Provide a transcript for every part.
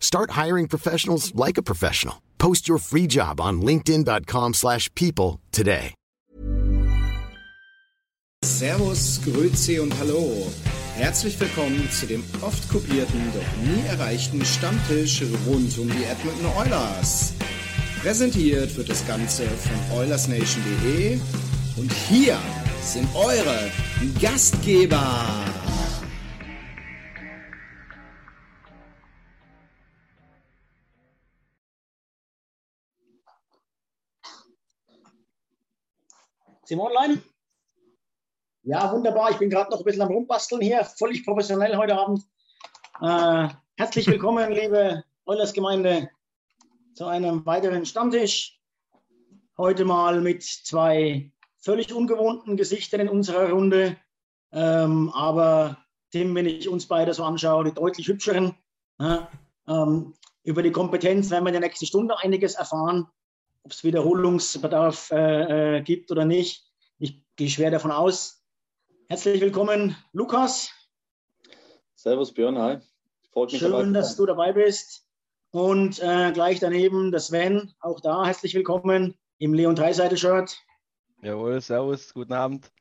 Start hiring professionals like a professional. Post your free job on linkedin.com/people slash people today. Servus, Grüezi und Hallo. Herzlich willkommen zu dem oft kopierten, doch nie erreichten Stammtisch rund um die Edmonton Oilers. Präsentiert wird das Ganze von OilersNation.de und hier sind eure Gastgeber. Sind wir online? Ja, wunderbar. Ich bin gerade noch ein bisschen am Rumbasteln hier, völlig professionell heute Abend. Äh, herzlich willkommen, liebe Eulers-Gemeinde, zu einem weiteren Stammtisch. Heute mal mit zwei völlig ungewohnten Gesichtern in unserer Runde. Ähm, aber Tim, wenn ich uns beide so anschaue, die deutlich hübscheren. Ja, ähm, über die Kompetenz werden wir in der nächsten Stunde einiges erfahren ob es Wiederholungsbedarf äh, äh, gibt oder nicht. Ich gehe schwer davon aus. Herzlich willkommen, Lukas. Servus Björn, hi. Freut mich Schön, dass du dabei bist. Und äh, gleich daneben der Sven, auch da herzlich willkommen im Leon Dreiseitel-Shirt. Jawohl, servus, guten Abend.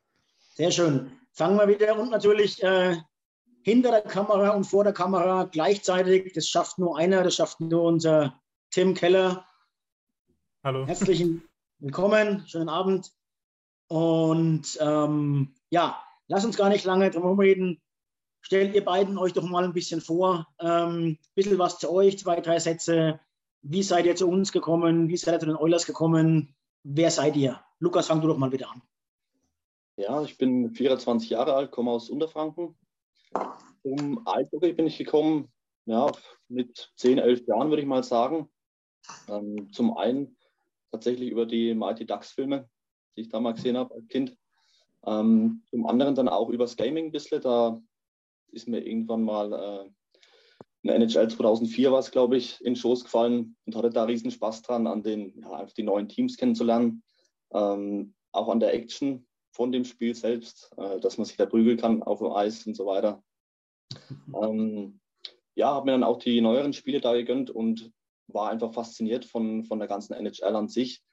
Sehr schön. Fangen wir wieder und natürlich äh, hinter der Kamera und vor der Kamera gleichzeitig. Das schafft nur einer, das schafft nur unser Tim Keller. Hallo. Herzlichen Willkommen, schönen Abend. Und ähm, ja, lass uns gar nicht lange drum reden. Stellt ihr beiden euch doch mal ein bisschen vor. Ein ähm, bisschen was zu euch, zwei, drei Sätze. Wie seid ihr zu uns gekommen? Wie seid ihr zu den Oilers gekommen? Wer seid ihr? Lukas, fang du doch mal wieder an. Ja, ich bin 24 Jahre alt, komme aus Unterfranken. Um Eishockey bin ich gekommen, ja, mit 10, 11 Jahren würde ich mal sagen. Ähm, zum einen tatsächlich über die Mighty Ducks Filme, die ich damals gesehen habe als Kind. Ähm, zum anderen dann auch übers Gaming ein bisschen. Da ist mir irgendwann mal äh, eine NHL 2004 war es, glaube ich, in Schoß gefallen und hatte da riesen Spaß dran, an den, ja, einfach die neuen Teams kennenzulernen. Ähm, auch an der Action von dem Spiel selbst, äh, dass man sich da prügeln kann auf dem Eis und so weiter. Ähm, ja, habe mir dann auch die neueren Spiele da gegönnt und war einfach fasziniert von, von der ganzen NHL an sich,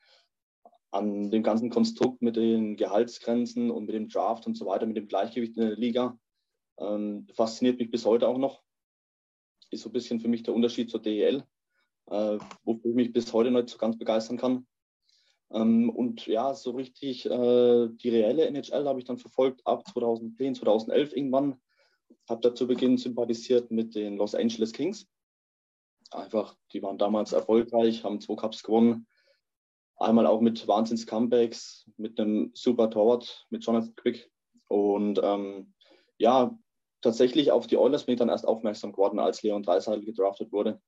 an dem ganzen Konstrukt mit den Gehaltsgrenzen und mit dem Draft und so weiter, mit dem Gleichgewicht in der Liga. Ähm, fasziniert mich bis heute auch noch. Ist so ein bisschen für mich der Unterschied zur DEL, äh, wofür ich mich bis heute nicht so ganz begeistern kann. Ähm, und ja, so richtig äh, die reelle NHL habe ich dann verfolgt ab 2010, 2011 irgendwann. Habe da zu Beginn sympathisiert mit den Los Angeles Kings einfach, die waren damals erfolgreich, haben zwei Cups gewonnen. Einmal auch mit Wahnsinns-Comebacks, mit einem super Torwart, mit Jonathan Quick. Und ähm, ja, tatsächlich auf die Oilers bin ich dann erst aufmerksam geworden, als Leon Dreiseitel gedraftet wurde.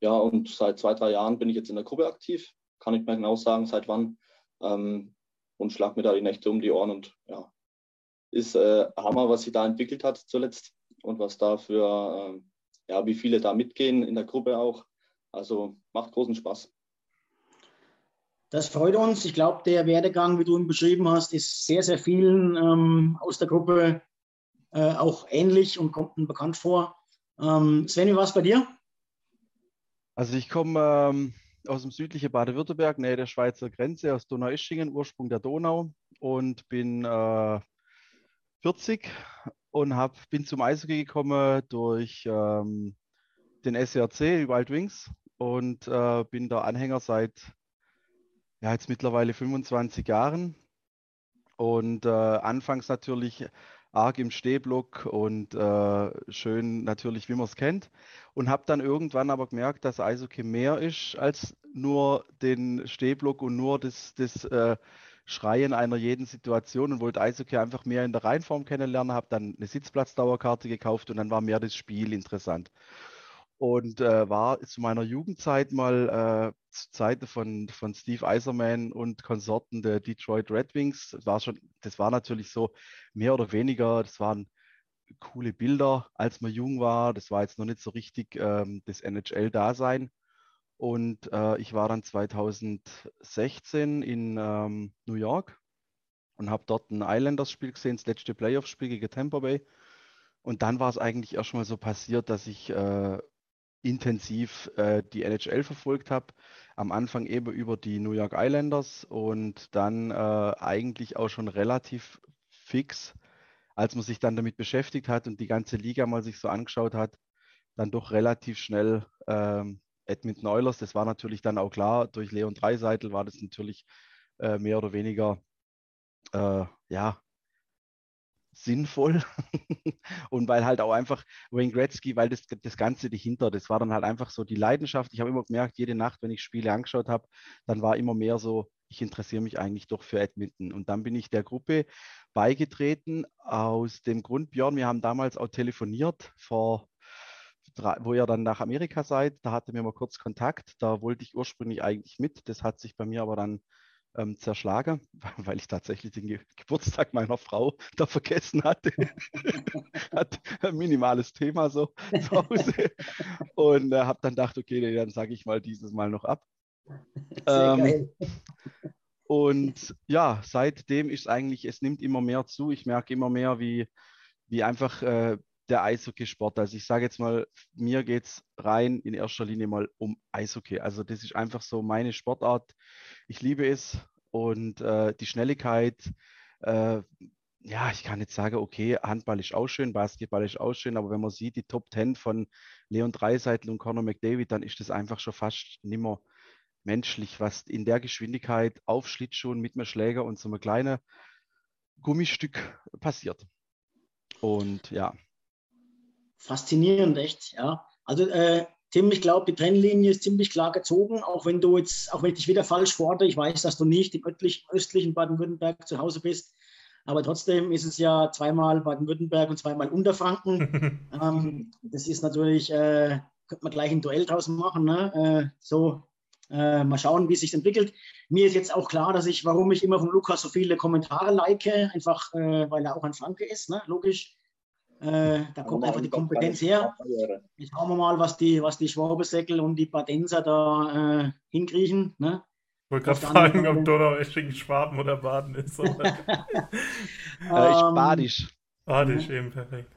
Ja, und seit zwei, drei Jahren bin ich jetzt in der Gruppe aktiv. Kann ich mir genau sagen, seit wann. Ähm, und schlag mir da die Nächte um die Ohren. Und ja, ist äh, Hammer, was sich da entwickelt hat zuletzt und was da für äh, ja, wie viele da mitgehen in der Gruppe auch. Also macht großen Spaß. Das freut uns. Ich glaube, der Werdegang, wie du ihn beschrieben hast, ist sehr, sehr vielen ähm, aus der Gruppe äh, auch ähnlich und kommt ihnen bekannt vor. Ähm, Sven, wie war es bei dir? Also ich komme ähm, aus dem südlichen Baden-Württemberg, nähe der Schweizer Grenze, aus Donaueschingen, Ursprung der Donau und bin äh, 40 und hab, bin zum Eishockey gekommen durch ähm, den SRC Wild Wings und äh, bin da Anhänger seit ja, jetzt mittlerweile 25 Jahren. Und äh, anfangs natürlich arg im Stehblock und äh, schön natürlich, wie man es kennt. Und habe dann irgendwann aber gemerkt, dass Eishockey mehr ist als nur den Stehblock und nur das, das äh, Schreien einer jeden Situation und wollte Eishockey einfach mehr in der Reihenform kennenlernen, habe dann eine Sitzplatzdauerkarte gekauft und dann war mehr das Spiel interessant und äh, war zu meiner Jugendzeit mal äh, zu Zeiten von, von Steve Eiserman und Konsorten der Detroit Red Wings. Das war schon, das war natürlich so mehr oder weniger, das waren coole Bilder, als man jung war. Das war jetzt noch nicht so richtig ähm, das NHL-Dasein. Und äh, ich war dann 2016 in ähm, New York und habe dort ein Islanders-Spiel gesehen, das letzte Playoff-Spiel gegen Tampa Bay. Und dann war es eigentlich erst mal so passiert, dass ich äh, intensiv äh, die NHL verfolgt habe. Am Anfang eben über die New York Islanders und dann äh, eigentlich auch schon relativ fix, als man sich dann damit beschäftigt hat und die ganze Liga mal sich so angeschaut hat, dann doch relativ schnell ähm, Edmonton Oilers. Das war natürlich dann auch klar, durch Leon Dreiseitel war das natürlich äh, mehr oder weniger äh, ja, sinnvoll und weil halt auch einfach Wayne Gretzky, weil das, das Ganze dahinter, das war dann halt einfach so die Leidenschaft. Ich habe immer gemerkt, jede Nacht, wenn ich Spiele angeschaut habe, dann war immer mehr so, ich interessiere mich eigentlich doch für Edmonton. Und dann bin ich der Gruppe beigetreten aus dem Grund, Björn, wir haben damals auch telefoniert vor wo ihr dann nach Amerika seid, da hatte mir mal kurz Kontakt, da wollte ich ursprünglich eigentlich mit, das hat sich bei mir aber dann ähm, zerschlage, weil ich tatsächlich den Ge Geburtstag meiner Frau da vergessen hatte. Hat ein minimales Thema so zu Hause. Und äh, habe dann gedacht, okay, dann sage ich mal dieses Mal noch ab. Ähm, und ja, seitdem ist eigentlich, es nimmt immer mehr zu. Ich merke immer mehr, wie, wie einfach äh, der Eishockeysport. Also ich sage jetzt mal, mir geht es rein in erster Linie mal um Eishockey. Also das ist einfach so meine Sportart. Ich liebe es und äh, die Schnelligkeit. Äh, ja, ich kann jetzt sagen, okay, Handball ist auch schön, Basketball ist auch schön, aber wenn man sieht, die Top 10 von Leon Dreiseitel und Conor McDavid, dann ist das einfach schon fast nimmer menschlich, was in der Geschwindigkeit auf Schlittschuhen mit einem Schläger und so einem kleinen Gummistück passiert. Und ja, faszinierend, echt, ja. Also äh, Tim, ich glaube, die Trennlinie ist ziemlich klar gezogen, auch wenn du jetzt, auch wenn ich dich wieder falsch fordere, ich weiß, dass du nicht im östlichen, östlichen Baden-Württemberg zu Hause bist, aber trotzdem ist es ja zweimal Baden-Württemberg und zweimal Unterfranken. ähm, das ist natürlich, äh, könnte man gleich ein Duell draus machen, ne? äh, so äh, mal schauen, wie es sich entwickelt. Mir ist jetzt auch klar, dass ich, warum ich immer von Lukas so viele Kommentare like, einfach äh, weil er auch ein Franke ist, ne? logisch. Äh, da kommt einfach die Kompetenz her. Jetzt schauen wir mal, was die, was die Schwabesäckel und die Badenser da äh, hinkriegen. Ne? Ich wollte gerade fragen, ob Donau-Eschingen Schwaben oder Baden ist. äh, ich badisch. Badisch, eben, perfekt.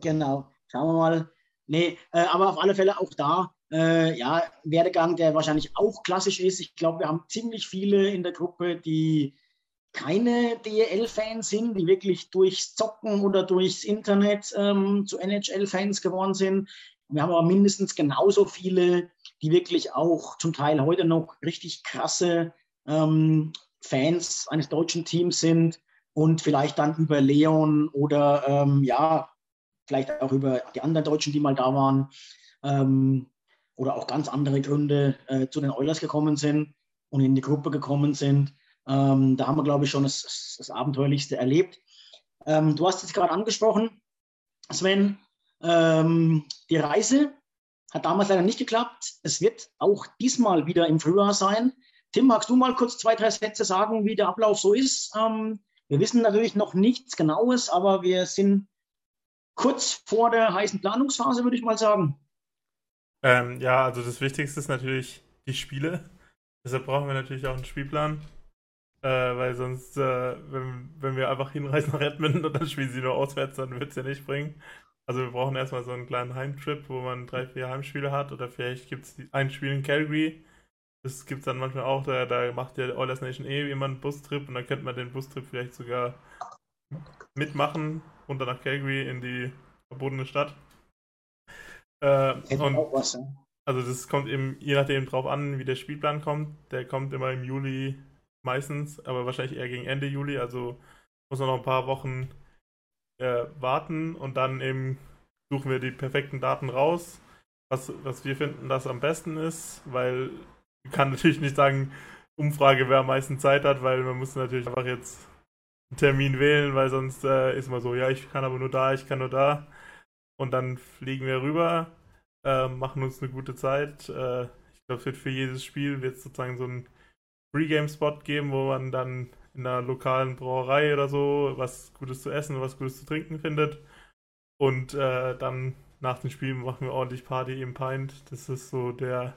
Genau, schauen wir mal. Nee, äh, aber auf alle Fälle auch da, äh, ja, Werdegang, der wahrscheinlich auch klassisch ist. Ich glaube, wir haben ziemlich viele in der Gruppe, die keine DEL-Fans sind, die wirklich durchs Zocken oder durchs Internet ähm, zu NHL-Fans geworden sind. Wir haben aber mindestens genauso viele, die wirklich auch zum Teil heute noch richtig krasse ähm, Fans eines deutschen Teams sind und vielleicht dann über Leon oder ähm, ja, vielleicht auch über die anderen Deutschen, die mal da waren ähm, oder auch ganz andere Gründe äh, zu den Oilers gekommen sind und in die Gruppe gekommen sind. Ähm, da haben wir, glaube ich, schon das, das Abenteuerlichste erlebt. Ähm, du hast es gerade angesprochen, Sven. Ähm, die Reise hat damals leider nicht geklappt. Es wird auch diesmal wieder im Frühjahr sein. Tim, magst du mal kurz zwei, drei Sätze sagen, wie der Ablauf so ist? Ähm, wir wissen natürlich noch nichts Genaues, aber wir sind kurz vor der heißen Planungsphase, würde ich mal sagen. Ähm, ja, also das Wichtigste ist natürlich die Spiele. Deshalb brauchen wir natürlich auch einen Spielplan. Äh, weil sonst, äh, wenn, wenn wir einfach hinreisen nach Edmonton und dann spielen sie nur auswärts, dann wird es ja nicht bringen. Also wir brauchen erstmal so einen kleinen Heimtrip, wo man drei, vier Heimspiele hat oder vielleicht gibt es ein Spiel in Calgary. Das gibt es dann manchmal auch, da, da macht der Oilers Nation eh jemand einen Bustrip und dann könnte man den Bustrip vielleicht sogar mitmachen, runter nach Calgary in die verbotene Stadt. Äh, und, was, ja. also das kommt eben je nachdem drauf an, wie der Spielplan kommt. Der kommt immer im Juli meistens, aber wahrscheinlich eher gegen Ende Juli. Also muss man noch ein paar Wochen äh, warten und dann eben suchen wir die perfekten Daten raus, was, was wir finden, das am besten ist, weil ich kann natürlich nicht sagen, Umfrage, wer am meisten Zeit hat, weil man muss natürlich einfach jetzt einen Termin wählen, weil sonst äh, ist man so, ja, ich kann aber nur da, ich kann nur da. Und dann fliegen wir rüber, äh, machen uns eine gute Zeit. Äh, ich glaube, es wird für jedes Spiel wird sozusagen so ein Pre-Game-Spot geben, wo man dann in einer lokalen Brauerei oder so was Gutes zu essen, was Gutes zu trinken findet. Und äh, dann nach dem Spiel machen wir ordentlich Party im Pint. Das ist so der,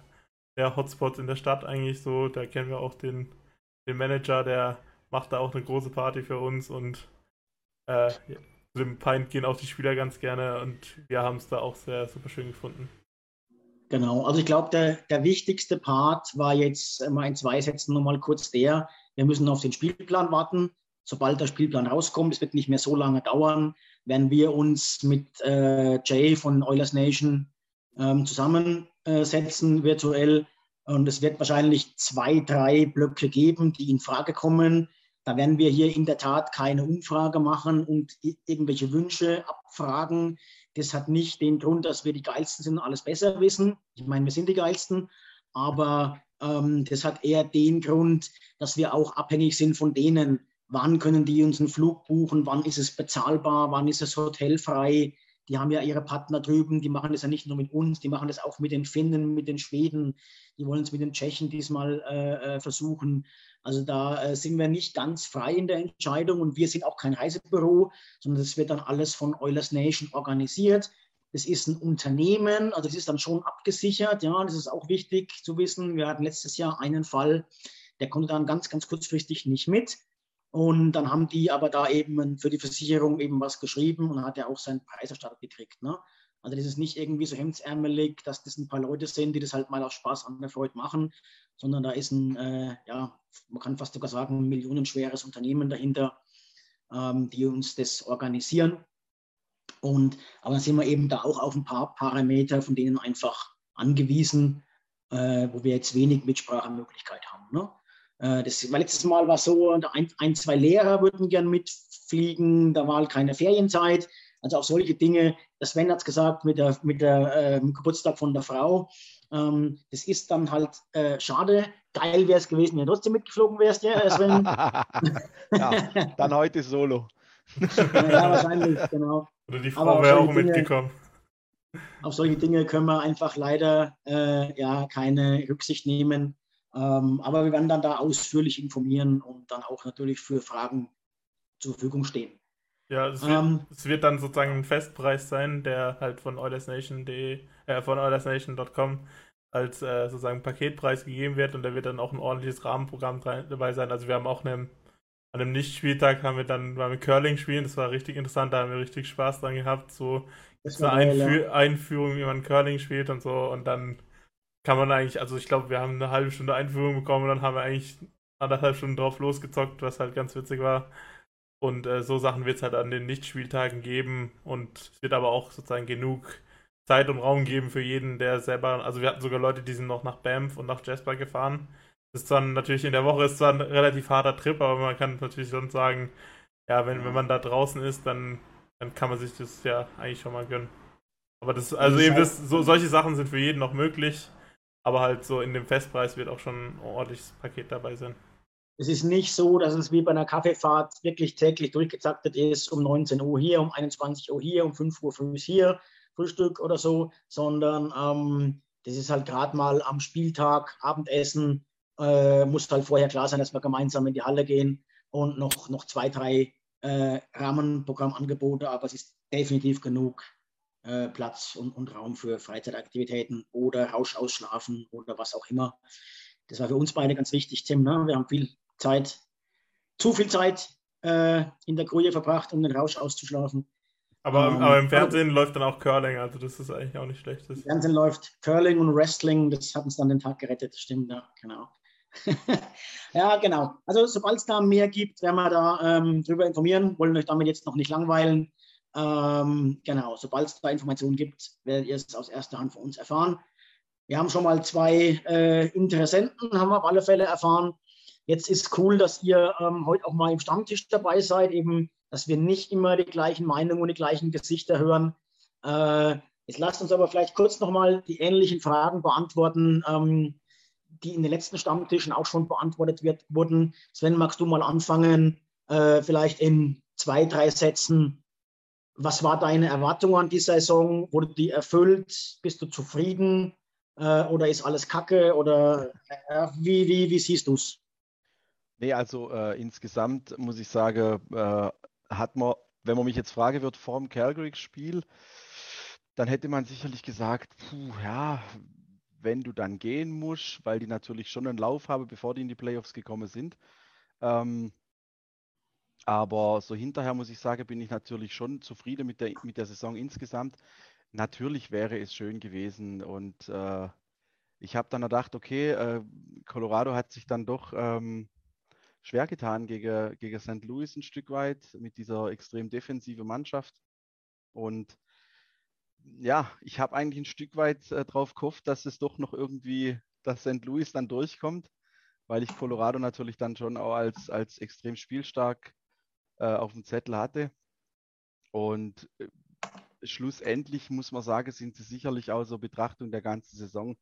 der Hotspot in der Stadt eigentlich so. Da kennen wir auch den, den Manager, der macht da auch eine große Party für uns und äh, zu dem Pint gehen auch die Spieler ganz gerne und wir haben es da auch sehr super schön gefunden. Genau, also ich glaube, der, der wichtigste Part war jetzt mal in zwei Sätzen nochmal kurz der, wir müssen auf den Spielplan warten. Sobald der Spielplan rauskommt, es wird nicht mehr so lange dauern, werden wir uns mit äh, Jay von Oilers Nation ähm, zusammensetzen virtuell. Und es wird wahrscheinlich zwei, drei Blöcke geben, die in Frage kommen. Da werden wir hier in der Tat keine Umfrage machen und irgendwelche Wünsche abfragen. Das hat nicht den Grund, dass wir die Geilsten sind und alles besser wissen. Ich meine, wir sind die Geilsten, aber ähm, das hat eher den Grund, dass wir auch abhängig sind von denen, wann können die uns einen Flug buchen, wann ist es bezahlbar, wann ist es hotelfrei. Die haben ja ihre Partner drüben, die machen das ja nicht nur mit uns, die machen das auch mit den Finnen, mit den Schweden, die wollen es mit den Tschechen diesmal äh, äh, versuchen. Also da äh, sind wir nicht ganz frei in der Entscheidung und wir sind auch kein Reisebüro, sondern das wird dann alles von Eulers Nation organisiert. Das ist ein Unternehmen, also das ist dann schon abgesichert. Ja, das ist auch wichtig zu wissen. Wir hatten letztes Jahr einen Fall, der konnte dann ganz, ganz kurzfristig nicht mit. Und dann haben die aber da eben für die Versicherung eben was geschrieben und hat ja auch seinen Preis erstattet gekriegt. Ne? Also das ist nicht irgendwie so hemdsärmelig, dass das ein paar Leute sind, die das halt mal aus Spaß an der Freude machen, sondern da ist ein, äh, ja, man kann fast sogar sagen, ein millionenschweres Unternehmen dahinter, ähm, die uns das organisieren. Und, aber dann sind wir eben da auch auf ein paar Parameter, von denen einfach angewiesen, äh, wo wir jetzt wenig Mitsprachemöglichkeit haben. Ne? Äh, das war letztes Mal war so, ein, ein, zwei Lehrer würden gern mitfliegen, da war halt keine Ferienzeit. Also auch solche Dinge, das Sven hat es gesagt, mit der, mit der äh, Geburtstag von der Frau. Ähm, das ist dann halt äh, schade. Geil wäre es gewesen, wenn du trotzdem mitgeflogen wärst, ja, Sven. ja, dann heute solo. ja, wahrscheinlich, genau. Oder die Frau wäre auch Dinge, mitgekommen. Auf solche Dinge können wir einfach leider äh, ja, keine Rücksicht nehmen. Ähm, aber wir werden dann da ausführlich informieren und dann auch natürlich für Fragen zur Verfügung stehen. Ja, es wird, ähm, es wird dann sozusagen ein Festpreis sein, der halt von oilersnation.de, äh, von oilersnation.com als äh, sozusagen Paketpreis gegeben wird und da wird dann auch ein ordentliches Rahmenprogramm dabei sein. Also wir haben auch eine, an einem Nicht-Spieltag haben wir dann wir Curling spielen, das war richtig interessant, da haben wir richtig Spaß dran gehabt, so eine Einfü Einführung, wie man Curling spielt und so und dann kann man eigentlich, also ich glaube, wir haben eine halbe Stunde Einführung bekommen und dann haben wir eigentlich anderthalb Stunden drauf losgezockt, was halt ganz witzig war. Und äh, so Sachen wird es halt an den Nicht-Spieltagen geben und es wird aber auch sozusagen genug Zeit und Raum geben für jeden, der selber, also wir hatten sogar Leute, die sind noch nach Banff und nach Jasper gefahren. Das ist dann natürlich in der Woche ist zwar ein relativ harter Trip, aber man kann natürlich sonst sagen, ja, wenn, wenn man da draußen ist, dann, dann kann man sich das ja eigentlich schon mal gönnen. Aber das, also eben das, so, solche Sachen sind für jeden noch möglich. Aber halt so in dem Festpreis wird auch schon ein ordentliches Paket dabei sein. Es ist nicht so, dass es wie bei einer Kaffeefahrt wirklich täglich durchgetaktet ist, um 19 Uhr hier, um 21 Uhr hier, um 5 Uhr früh hier, Frühstück oder so, sondern ähm, das ist halt gerade mal am Spieltag, Abendessen, äh, muss halt vorher klar sein, dass wir gemeinsam in die Halle gehen und noch, noch zwei, drei äh, Rahmenprogrammangebote, aber es ist definitiv genug äh, Platz und, und, Raum für Freizeitaktivitäten oder Rauschausschlafen oder was auch immer. Das war für uns beide ganz wichtig, Tim. Ne? Wir haben viel Zeit, zu viel Zeit äh, in der Gruje verbracht, um den Rausch auszuschlafen. Aber, ähm, aber im Fernsehen aber, läuft dann auch Curling, also das ist eigentlich auch nicht schlecht. Im Fernsehen läuft Curling und Wrestling, das hat uns dann den Tag gerettet, stimmt, ja, genau. ja, genau. Also sobald es da mehr gibt, werden wir da ähm, drüber informieren, wollen euch damit jetzt noch nicht langweilen. Ähm, genau, sobald es da Informationen gibt, werdet ihr es aus erster Hand von uns erfahren. wir haben schon mal zwei äh, Interessenten, haben wir auf alle Fälle erfahren. Jetzt ist cool, dass ihr ähm, heute auch mal im Stammtisch dabei seid, eben, dass wir nicht immer die gleichen Meinungen und die gleichen Gesichter hören. Äh, jetzt lasst uns aber vielleicht kurz nochmal die ähnlichen Fragen beantworten, ähm, die in den letzten Stammtischen auch schon beantwortet wird, wurden. Sven, magst du mal anfangen, äh, vielleicht in zwei, drei Sätzen? Was war deine Erwartung an die Saison? Wurde die erfüllt? Bist du zufrieden? Äh, oder ist alles Kacke? Oder äh, wie, wie, wie siehst du es? Nee, also äh, insgesamt muss ich sagen, äh, hat man, wenn man mich jetzt fragen wird vor dem Calgary-Spiel, dann hätte man sicherlich gesagt, puh, ja, wenn du dann gehen musst, weil die natürlich schon einen Lauf haben, bevor die in die Playoffs gekommen sind. Ähm, aber so hinterher muss ich sagen, bin ich natürlich schon zufrieden mit der, mit der Saison insgesamt. Natürlich wäre es schön gewesen und äh, ich habe dann gedacht, okay, äh, Colorado hat sich dann doch ähm, schwer getan gegen, gegen St. Louis ein Stück weit mit dieser extrem defensiven Mannschaft. Und ja, ich habe eigentlich ein Stück weit äh, drauf gehofft, dass es doch noch irgendwie, dass St. Louis dann durchkommt, weil ich Colorado natürlich dann schon auch als, als extrem spielstark äh, auf dem Zettel hatte. Und äh, schlussendlich muss man sagen, sind sie sicherlich so Betrachtung der ganzen Saison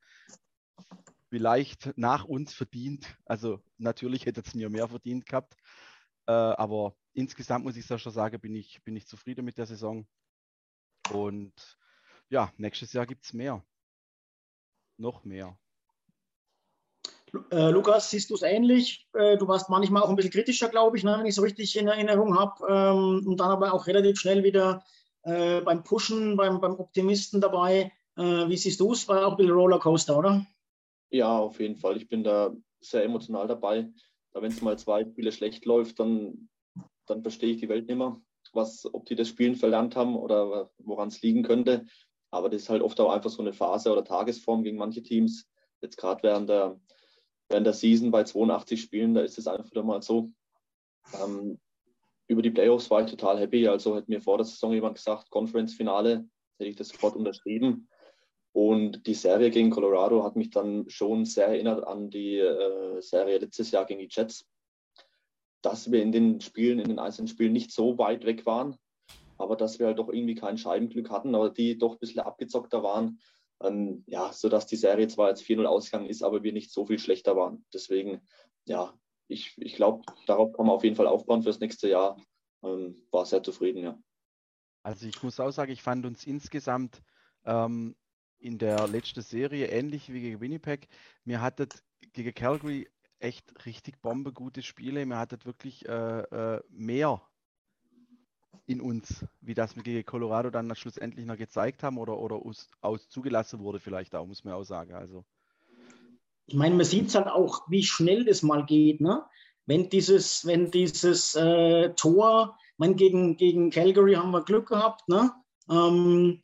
vielleicht nach uns verdient. Also natürlich hätte es mir mehr verdient gehabt. Äh, aber insgesamt muss ich schon sagen, bin ich, bin ich zufrieden mit der Saison. Und ja, nächstes Jahr gibt es mehr. Noch mehr. Äh, Lukas, siehst du es ähnlich? Äh, du warst manchmal auch ein bisschen kritischer, glaube ich, ne, wenn ich es richtig in Erinnerung habe. Ähm, und dann aber auch relativ schnell wieder äh, beim Pushen, beim, beim Optimisten dabei. Äh, wie siehst du es? War auch ein bisschen Rollercoaster, oder? Ja, auf jeden Fall. Ich bin da sehr emotional dabei. Da wenn es mal zwei Spiele schlecht läuft, dann, dann verstehe ich die Welt nicht mehr, was, ob die das Spielen verlernt haben oder woran es liegen könnte. Aber das ist halt oft auch einfach so eine Phase oder Tagesform gegen manche Teams. Jetzt gerade während der, während der Season bei 82 Spielen, da ist es einfach wieder mal so. Ähm, über die Playoffs war ich total happy. Also hat mir vor der Saison jemand gesagt, Conference-Finale, hätte ich das sofort unterschrieben. Und die Serie gegen Colorado hat mich dann schon sehr erinnert an die äh, Serie letztes Jahr gegen die Jets. Dass wir in den Spielen, in den einzelnen Spielen nicht so weit weg waren, aber dass wir halt doch irgendwie kein Scheibenglück hatten, aber die doch ein bisschen abgezockter waren. Ähm, ja, sodass die Serie zwar jetzt 4-0 ausgegangen ist, aber wir nicht so viel schlechter waren. Deswegen, ja, ich, ich glaube, darauf kann man auf jeden Fall aufbauen fürs nächste Jahr. Ähm, war sehr zufrieden, ja. Also ich muss auch sagen, ich fand uns insgesamt ähm, in der letzten Serie ähnlich wie gegen Winnipeg. Mir hattet gegen Calgary echt richtig bombegute Spiele. Mir hattet wirklich äh, äh, mehr in uns, wie das wir gegen Colorado dann schlussendlich noch gezeigt haben oder, oder aus, aus zugelassen wurde, vielleicht auch, muss man auch sagen. Also. Ich meine, man sieht es halt auch, wie schnell das mal geht, ne? Wenn dieses, wenn dieses äh, Tor, mein, gegen, gegen Calgary haben wir Glück gehabt, ne? Ähm,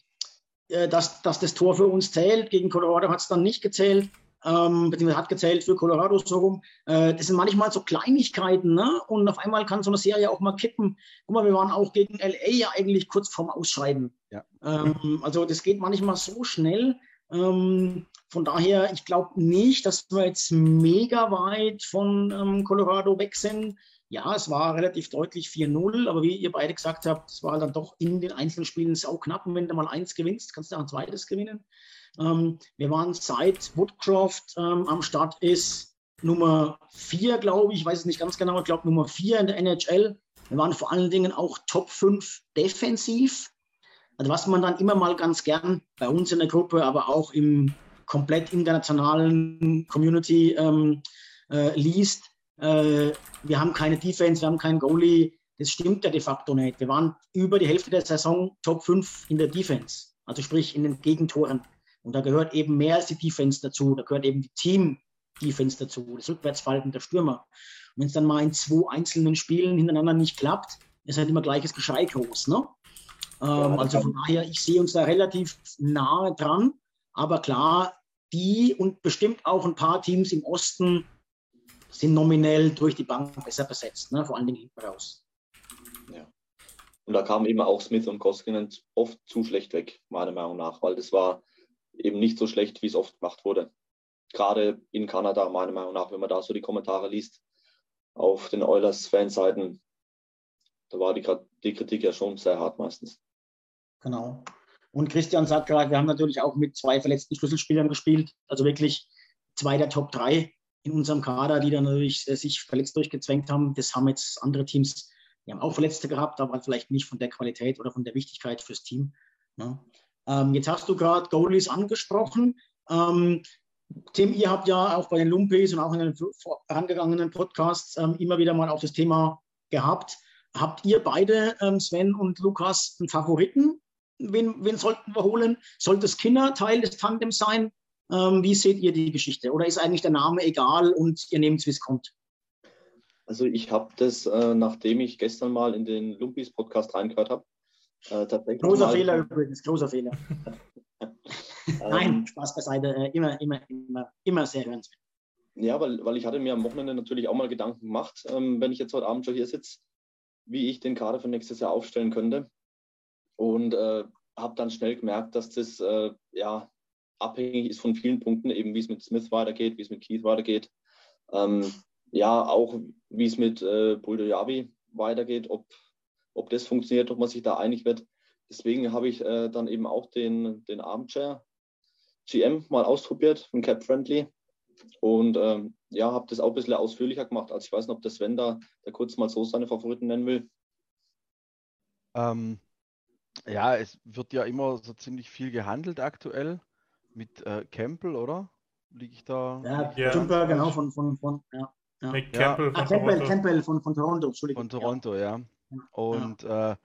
äh, dass, dass das Tor für uns zählt. Gegen Colorado hat es dann nicht gezählt ähm, beziehungsweise hat gezählt für Colorado so rum. Äh, das sind manchmal so Kleinigkeiten, ne? Und auf einmal kann so eine Serie auch mal kippen. Guck mal, wir waren auch gegen LA ja eigentlich kurz vorm Ausscheiden. Ja. Ähm, also das geht manchmal so schnell. Ähm, von daher, ich glaube nicht, dass wir jetzt mega weit von ähm, Colorado weg sind. Ja, es war relativ deutlich 4-0, aber wie ihr beide gesagt habt, es war dann doch in den einzelnen Spielen sau knapp. Und wenn du mal eins gewinnst, kannst du auch ein zweites gewinnen. Ähm, wir waren seit Woodcroft ähm, am Start ist Nummer vier, glaube ich, ich weiß es nicht ganz genau, ich glaube Nummer vier in der NHL. Wir waren vor allen Dingen auch Top 5 defensiv. Also was man dann immer mal ganz gern bei uns in der Gruppe, aber auch im komplett internationalen Community ähm, äh, liest. Äh, wir haben keine Defense, wir haben keinen Goalie. Das stimmt ja de facto nicht. Wir waren über die Hälfte der Saison Top 5 in der Defense, also sprich in den Gegentoren. Und da gehört eben mehr als die Defense dazu. Da gehört eben die Team-Defense dazu, das Rückwärtsfalten der Stürmer. Und wenn es dann mal in zwei einzelnen Spielen hintereinander nicht klappt, ist halt immer gleiches Geschrei groß. Ne? Ähm, also von daher, ich sehe uns da relativ nahe dran. Aber klar, die und bestimmt auch ein paar Teams im Osten sind nominell durch die Bank besser besetzt, ne? vor allen Dingen hinten raus. Ja. Und da kamen eben auch Smith und Koskinen oft zu schlecht weg, meiner Meinung nach, weil das war eben nicht so schlecht, wie es oft gemacht wurde. Gerade in Kanada, meiner Meinung nach, wenn man da so die Kommentare liest auf den Oilers-Fanseiten, da war die, die Kritik ja schon sehr hart meistens. Genau. Und Christian sagt gerade, wir haben natürlich auch mit zwei verletzten Schlüsselspielern gespielt, also wirklich zwei der Top drei in unserem Kader, die dann natürlich äh, sich verletzt durchgezwängt haben. Das haben jetzt andere Teams, die haben auch Verletzte gehabt, aber vielleicht nicht von der Qualität oder von der Wichtigkeit fürs Team. Ne? Ähm, jetzt hast du gerade Goalies angesprochen. Ähm, Tim, ihr habt ja auch bei den Lumpis und auch in den vorangegangenen Podcasts ähm, immer wieder mal auf das Thema gehabt. Habt ihr beide, ähm, Sven und Lukas, einen Favoriten? Wen, wen sollten wir holen? Sollte Skinner Teil des Tandems sein? Ähm, wie seht ihr die Geschichte? Oder ist eigentlich der Name egal und ihr nehmt es, wie es kommt? Also ich habe das, äh, nachdem ich gestern mal in den Lumpis Podcast reingehört habe, äh, tatsächlich. Großer Fehler übrigens, großer Fehler. Nein, ähm, Spaß beiseite, äh, immer, immer, immer, immer sehr hörenswert. Ja, weil, weil ich hatte mir am Wochenende natürlich auch mal Gedanken gemacht, ähm, wenn ich jetzt heute Abend schon hier sitze, wie ich den Kader für nächstes Jahr aufstellen könnte. Und äh, habe dann schnell gemerkt, dass das äh, ja abhängig ist von vielen Punkten, eben wie es mit Smith weitergeht, wie es mit Keith weitergeht. Ähm, ja, auch wie es mit äh, Buldo Yavi weitergeht, ob, ob das funktioniert, ob man sich da einig wird. Deswegen habe ich äh, dann eben auch den, den Armchair GM mal ausprobiert von Cap Friendly und ähm, ja, habe das auch ein bisschen ausführlicher gemacht. Also ich weiß nicht, ob der Sven da, da kurz mal so seine Favoriten nennen will. Ähm, ja, es wird ja immer so ziemlich viel gehandelt aktuell mit äh, Campbell, oder? Liege ich da? Ja, ja. Jumper, genau, von, von, von ja. Ja. Campbell, ah, Campbell, Campbell, von, von Toronto, Entschuldigung. Von Toronto, ja. Und ja. Äh,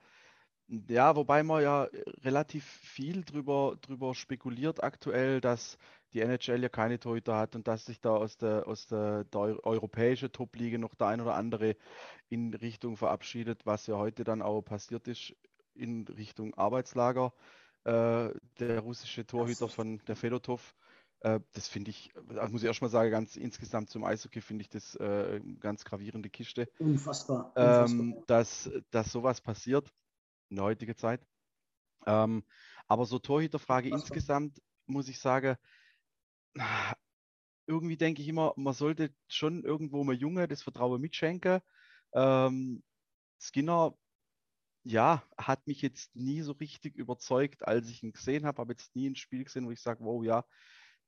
ja, wobei man ja relativ viel drüber, drüber spekuliert aktuell, dass die NHL ja keine Torhüter hat und dass sich da aus der, aus der, der europäischen Top-Liga noch der ein oder andere in Richtung verabschiedet, was ja heute dann auch passiert ist in Richtung Arbeitslager. Äh, der russische Torhüter von der Fedotov. Äh, das finde ich, also muss ich erstmal sagen, ganz insgesamt zum Eishockey finde ich das äh, ganz gravierende Kiste. Unfassbar. Ähm, dass, dass sowas passiert in der heutigen Zeit. Ähm, aber so Torhüterfrage insgesamt muss ich sagen, irgendwie denke ich immer, man sollte schon irgendwo mal Junge das Vertrauen mitschenken. Ähm, Skinner, ja, hat mich jetzt nie so richtig überzeugt, als ich ihn gesehen habe. Habe jetzt nie ein Spiel gesehen, wo ich sage, wow, ja,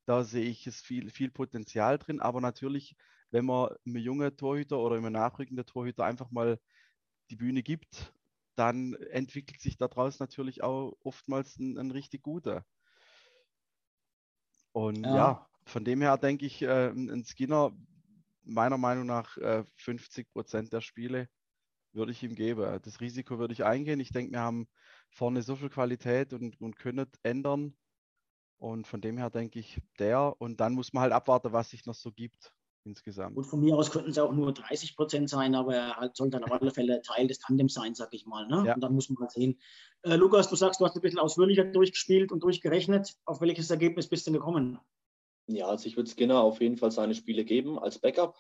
da sehe ich es viel, viel Potenzial drin. Aber natürlich, wenn man einem jungen Torhüter oder einem nachrückenden Torhüter einfach mal die Bühne gibt, dann entwickelt sich daraus natürlich auch oftmals ein, ein richtig guter. Und ja. ja. von dem her denke ich, äh, ein Skinner, meiner Meinung nach äh, 50 Prozent der Spiele würde ich ihm geben. Das Risiko würde ich eingehen. Ich denke, wir haben vorne so viel Qualität und, und können ändern. Und von dem her denke ich, der. Und dann muss man halt abwarten, was sich noch so gibt insgesamt. Gut, von mir aus könnten es auch nur 30 Prozent sein, aber er halt soll dann auf alle Fälle Teil des Tandems sein, sag ich mal. Ne? Ja. Und dann muss man halt sehen. Äh, Lukas, du sagst, du hast ein bisschen ausführlicher durchgespielt und durchgerechnet. Auf welches Ergebnis bist du gekommen? Ja, also ich würde Skinner auf jeden Fall seine Spiele geben als Backup.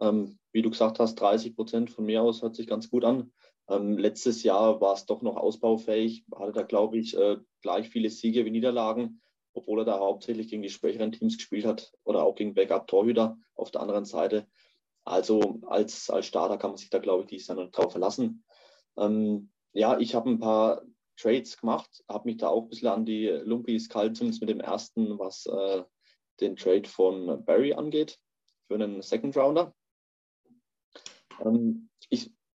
Ähm, wie du gesagt hast, 30 Prozent von mir aus hört sich ganz gut an. Ähm, letztes Jahr war es doch noch ausbaufähig, hatte da, glaube ich, äh, gleich viele Siege wie Niederlagen obwohl er da hauptsächlich gegen die schwächeren Teams gespielt hat oder auch gegen Backup-Torhüter auf der anderen Seite. Also als, als Starter kann man sich da, glaube ich, dieses Jahr noch drauf verlassen. Ähm, ja, ich habe ein paar Trades gemacht, habe mich da auch ein bisschen an die Lumpis gehalten, zumindest mit dem ersten, was äh, den Trade von Barry angeht, für einen Second Rounder. Ähm,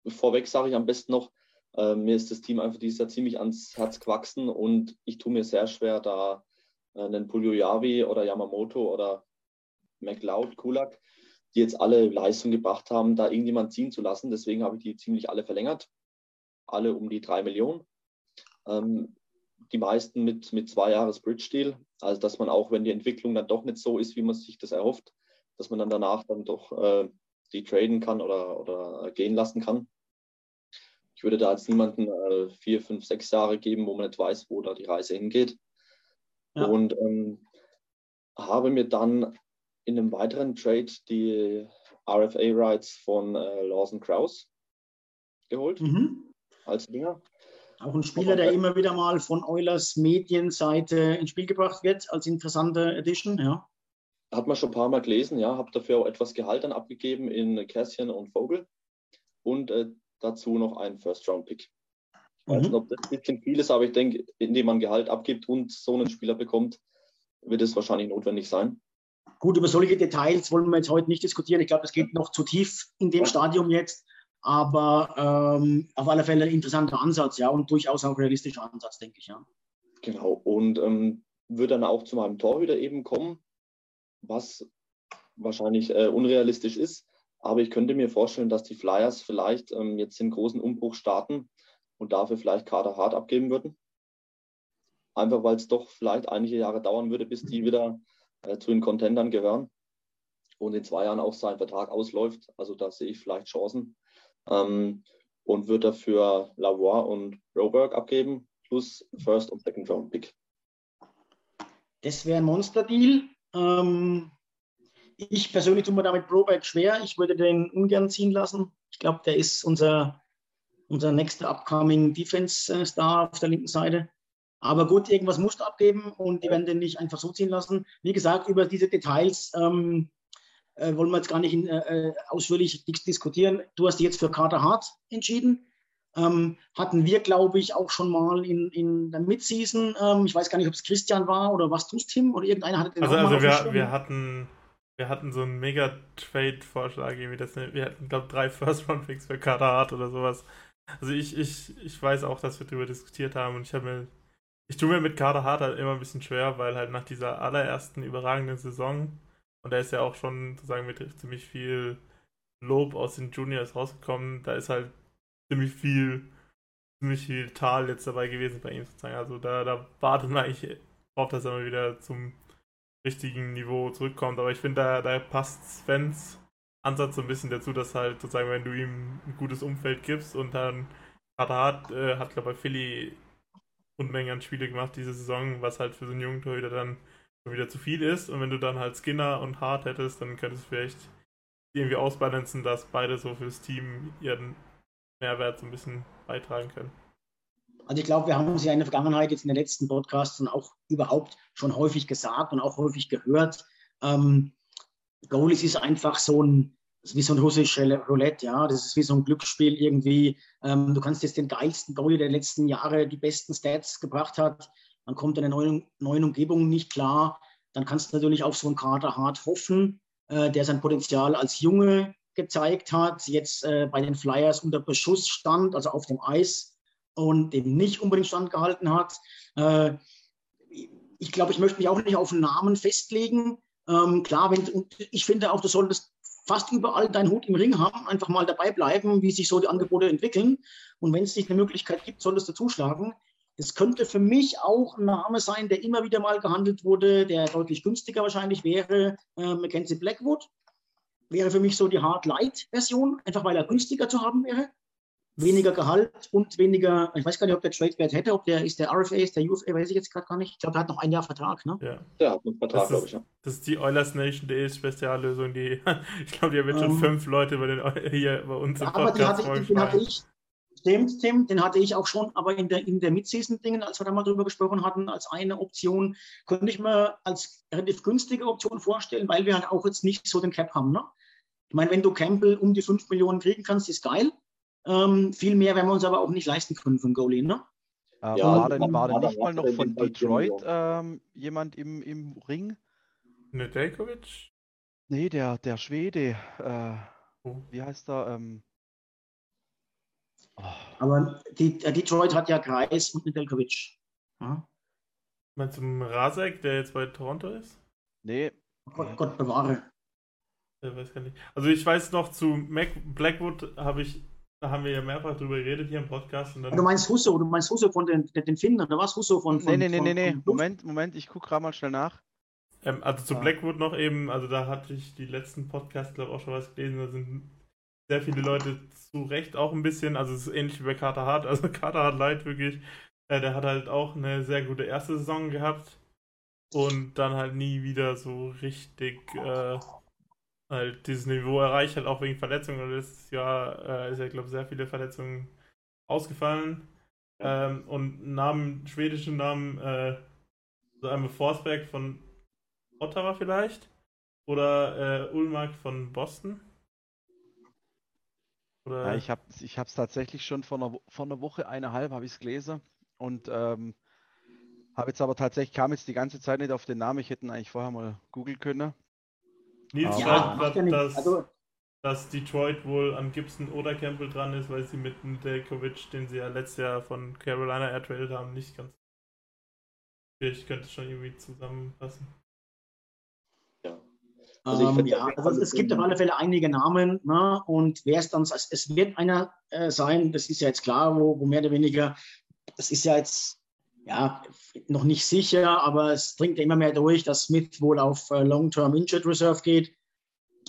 vorweg sage ich am besten noch, äh, mir ist das Team einfach dieses Jahr ziemlich ans Herz gewachsen und ich tue mir sehr schwer, da äh, einen Yavi oder Yamamoto oder McLeod, Kulak, die jetzt alle Leistung gebracht haben, da irgendjemand ziehen zu lassen. Deswegen habe ich die ziemlich alle verlängert. Alle um die drei Millionen. Ähm, die meisten mit, mit zwei Jahres Bridge-Deal. Also, dass man auch, wenn die Entwicklung dann doch nicht so ist, wie man sich das erhofft, dass man dann danach dann doch äh, die traden kann oder, oder gehen lassen kann. Ich würde da jetzt niemanden äh, vier, fünf, sechs Jahre geben, wo man nicht weiß, wo da die Reise hingeht. Ja. Und ähm, habe mir dann in einem weiteren Trade die RFA-Rights von äh, Lawson Kraus geholt mhm. als Dinger. Auch ein Spieler, der immer wieder mal von Eulers Medienseite ins Spiel gebracht wird, als interessante Edition, ja. Hat man schon ein paar Mal gelesen, ja. Habe dafür auch etwas Gehalt dann abgegeben in Cassian und Vogel. Und äh, dazu noch einen First-Round-Pick. Ich weiß mhm. nicht, ob das ein bisschen viel ist, aber ich denke, indem man Gehalt abgibt und so einen Spieler bekommt, wird es wahrscheinlich notwendig sein. Gut, über solche Details wollen wir jetzt heute nicht diskutieren. Ich glaube, es geht noch zu tief in dem Stadium jetzt. Aber ähm, auf alle Fälle ein interessanter Ansatz, ja, und durchaus auch realistischer Ansatz, denke ich, ja. Genau, und ähm, wird dann auch zu meinem Torhüter eben kommen, was wahrscheinlich äh, unrealistisch ist. Aber ich könnte mir vorstellen, dass die Flyers vielleicht ähm, jetzt den großen Umbruch starten und dafür vielleicht Kader hart abgeben würden. Einfach weil es doch vielleicht einige Jahre dauern würde, bis die wieder äh, zu den Contendern gehören und in zwei Jahren auch sein Vertrag ausläuft. Also da sehe ich vielleicht Chancen. Ähm, und wird dafür Lavoie und Roberg abgeben, plus First und Second Round Pick. Das wäre ein Monster-Deal. Ähm, ich persönlich tue mir damit Broberg schwer. Ich würde den ungern ziehen lassen. Ich glaube, der ist unser, unser nächster upcoming Defense-Star auf der linken Seite. Aber gut, irgendwas musst du abgeben und die werden den nicht einfach so ziehen lassen. Wie gesagt, über diese Details ähm, äh, wollen wir jetzt gar nicht in, äh, äh ausführlich diskutieren. Du hast dich jetzt für Carter Hart entschieden. Ähm, hatten wir, glaube ich, auch schon mal in, in der Midseason. Ähm, ich weiß gar nicht, ob es Christian war oder was du, Tim? Oder irgendeiner hatte den Also, also wir, wir, hatten, wir hatten so einen Mega-Trade-Vorschlag, wir hatten, glaube ich, drei First-Round-Picks für Carter Hart oder sowas. Also ich, ich, ich weiß auch, dass wir darüber diskutiert haben und ich habe mir ich tue mir mit Kader Hart halt immer ein bisschen schwer, weil halt nach dieser allerersten überragenden Saison, und da ist ja auch schon sozusagen mit ziemlich viel Lob aus den Juniors rausgekommen, da ist halt ziemlich viel, ziemlich viel Tal jetzt dabei gewesen bei ihm sozusagen. Also da, da wartet man eigentlich drauf, dass er mal wieder zum richtigen Niveau zurückkommt. Aber ich finde, da, da passt Svens Ansatz so ein bisschen dazu, dass halt sozusagen, wenn du ihm ein gutes Umfeld gibst und dann Kader Hart äh, hat, glaube ich, bei Philly Unmengen an Spiele gemacht diese Saison, was halt für so einen jungen Torhüter dann schon wieder zu viel ist. Und wenn du dann halt Skinner und Hart hättest, dann könntest du vielleicht irgendwie ausbalancen, dass beide so fürs Team ihren Mehrwert so ein bisschen beitragen können. Also ich glaube, wir haben es ja in der Vergangenheit jetzt in den letzten Podcasts und auch überhaupt schon häufig gesagt und auch häufig gehört. Ähm, Goalies ist einfach so ein, ist wie so ein russisches Roulette, ja. Das ist wie so ein Glücksspiel irgendwie. Ähm, du kannst jetzt den geilsten Goalie der letzten Jahre, die besten Stats gebracht hat, dann kommt eine neue, neuen Umgebung nicht klar. Dann kannst du natürlich auf so einen Kader hart hoffen, äh, der sein Potenzial als Junge gezeigt hat, jetzt äh, bei den Flyers unter Beschuss stand, also auf dem Eis und eben nicht unbedingt standgehalten hat. Äh, ich glaube, ich möchte mich auch nicht auf einen Namen festlegen. Ähm, klar, wenn, ich finde auch, du solltest fast überall deinen Hut im Ring haben, einfach mal dabei bleiben, wie sich so die Angebote entwickeln. Und wenn es nicht eine Möglichkeit gibt, solltest du zuschlagen. Das könnte für mich auch ein Name sein, der immer wieder mal gehandelt wurde, der deutlich günstiger wahrscheinlich wäre. Äh, Mackenzie Blackwood wäre für mich so die Hard Light Version, einfach weil er günstiger zu haben wäre weniger Gehalt und weniger, ich weiß gar nicht, ob der Trade-Wert hätte, ob der ist der RFA, ist der UFA, weiß ich jetzt gerade gar nicht. Ich glaube, der hat noch ein Jahr Vertrag, ne? Ja, der hat einen Vertrag, glaube ich. Ja. Das ist die Oilers Nation Day Speziallösung, die, ich glaube, die haben jetzt schon um, ähm, fünf Leute bei den, hier bei uns im aber Podcast aber den hatte ich, stimmt, Tim, den hatte ich auch schon, aber in der, in der Mid-Season-Dingen, als wir da mal drüber gesprochen hatten, als eine Option, könnte ich mir als relativ günstige Option vorstellen, weil wir halt auch jetzt nicht so den Cap haben, ne? Ich meine, wenn du Campbell um die 5 Millionen kriegen kannst, ist geil. Ähm, viel mehr werden wir uns aber auch nicht leisten können von Goalie, ne? Äh, ja, war denn, war denn nicht mal noch von Detroit ähm, jemand im, im Ring? Nedeljkovic? Nee, der, der Schwede. Äh, oh. Wie heißt er? Ähm, oh. Aber die, äh, Detroit hat ja Kreis und Nedeljkovic. Ja? Meinst du Rasek, der jetzt bei Toronto ist? Nee. Gott, Gott bewahre. Ich weiß gar nicht. Also ich weiß noch, zu Mac Blackwood habe ich da haben wir ja mehrfach drüber geredet hier im Podcast. du meinst Husso, du meinst Husso von den, den Finnen, oder was? Husso von, von. Nee, nee, nee, nee, nee. Moment, Moment, ich gucke gerade mal schnell nach. Ähm, also zu ah. Blackwood noch eben, also da hatte ich die letzten Podcasts, glaube ich, auch schon was gelesen. Da sind sehr viele Leute zu Recht auch ein bisschen, also es ist ähnlich wie bei Carter Hart. Also Carter Hart leid wirklich. Äh, der hat halt auch eine sehr gute erste Saison gehabt und dann halt nie wieder so richtig äh, halt dieses Niveau erreicht, halt auch wegen Verletzungen. Und letztes Jahr äh, ist ja, glaube ich, sehr viele Verletzungen ausgefallen. Ähm, und Namen, schwedischen Namen, äh, so einmal Forsberg von Ottawa vielleicht? Oder äh, Ulmark von Boston? Oder? Ja, ich habe es ich tatsächlich schon vor einer, vor einer Woche, eineinhalb habe ich es gelesen und ähm, habe jetzt aber tatsächlich, kam jetzt die ganze Zeit nicht auf den Namen. Ich hätte ihn eigentlich vorher mal googeln können. Nils schreibt gerade, dass, also, dass Detroit wohl an Gibson oder Campbell dran ist, weil sie mit dem Delkovic, den sie ja letztes Jahr von Carolina ertradet haben, nicht ganz. Ich könnte es schon irgendwie zusammenpassen. Also ähm, ja, also es gibt auf alle Fälle einige Namen ne? und wer es dann, es wird einer äh, sein, das ist ja jetzt klar, wo, wo mehr oder weniger, das ist ja jetzt ja, noch nicht sicher, aber es dringt immer mehr durch, dass Smith wohl auf äh, Long-Term Injured Reserve geht.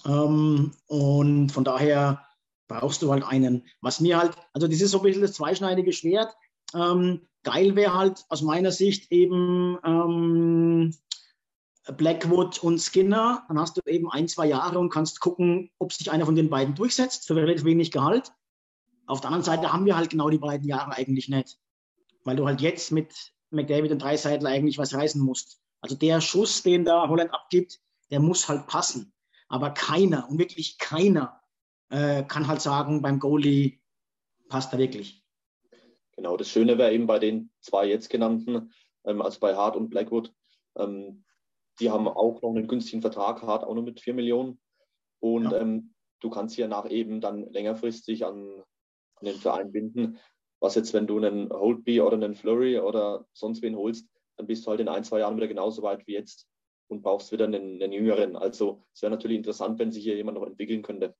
Ähm, und von daher brauchst du halt einen. Was mir halt, also das ist so ein bisschen das zweischneidige Schwert. Ähm, geil wäre halt aus meiner Sicht eben ähm, Blackwood und Skinner. Dann hast du eben ein, zwei Jahre und kannst gucken, ob sich einer von den beiden durchsetzt für relativ wenig Gehalt. Auf der anderen Seite haben wir halt genau die beiden Jahre eigentlich nicht, weil du halt jetzt mit McDavid und Dreiseitler eigentlich was reißen musst. Also der Schuss, den da Holland abgibt, der muss halt passen. Aber keiner und wirklich keiner äh, kann halt sagen, beim Goalie passt er wirklich. Genau, das Schöne wäre eben bei den zwei jetzt genannten, ähm, also bei Hart und Blackwood, ähm, die haben auch noch einen günstigen Vertrag, Hart auch noch mit 4 Millionen. Und ja. ähm, du kannst sie ja nach eben dann längerfristig an, an, den Verein binden. Was jetzt, wenn du einen Holtby oder einen Flurry oder sonst wen holst, dann bist du halt in ein, zwei Jahren wieder genauso weit wie jetzt und brauchst wieder einen, einen jüngeren. Also es wäre natürlich interessant, wenn sich hier jemand noch entwickeln könnte.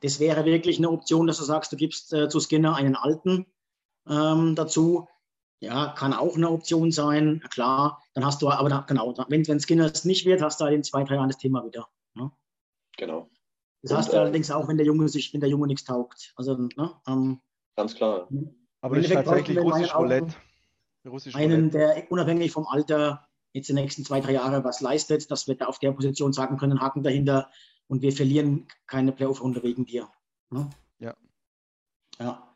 Das wäre wirklich eine Option, dass du sagst, du gibst äh, zu Skinner einen alten ähm, dazu. Ja, kann auch eine Option sein, klar. Dann hast du aber, da, genau, wenn, wenn Skinner es nicht wird, hast du halt in zwei, drei Jahren das Thema wieder. Ne? Genau. Das Und, hast du äh, allerdings auch, wenn der Junge sich, wenn der Junge nichts taugt. Also, ne, ähm, ganz klar. Aber das ist tatsächlich russisch Roulette. Russisch einen, der unabhängig vom Alter jetzt die nächsten zwei, drei Jahre was leistet, dass wir da auf der Position sagen können, Haken dahinter und wir verlieren keine Playoff-Runde wegen dir. Ne? Ja. Ja.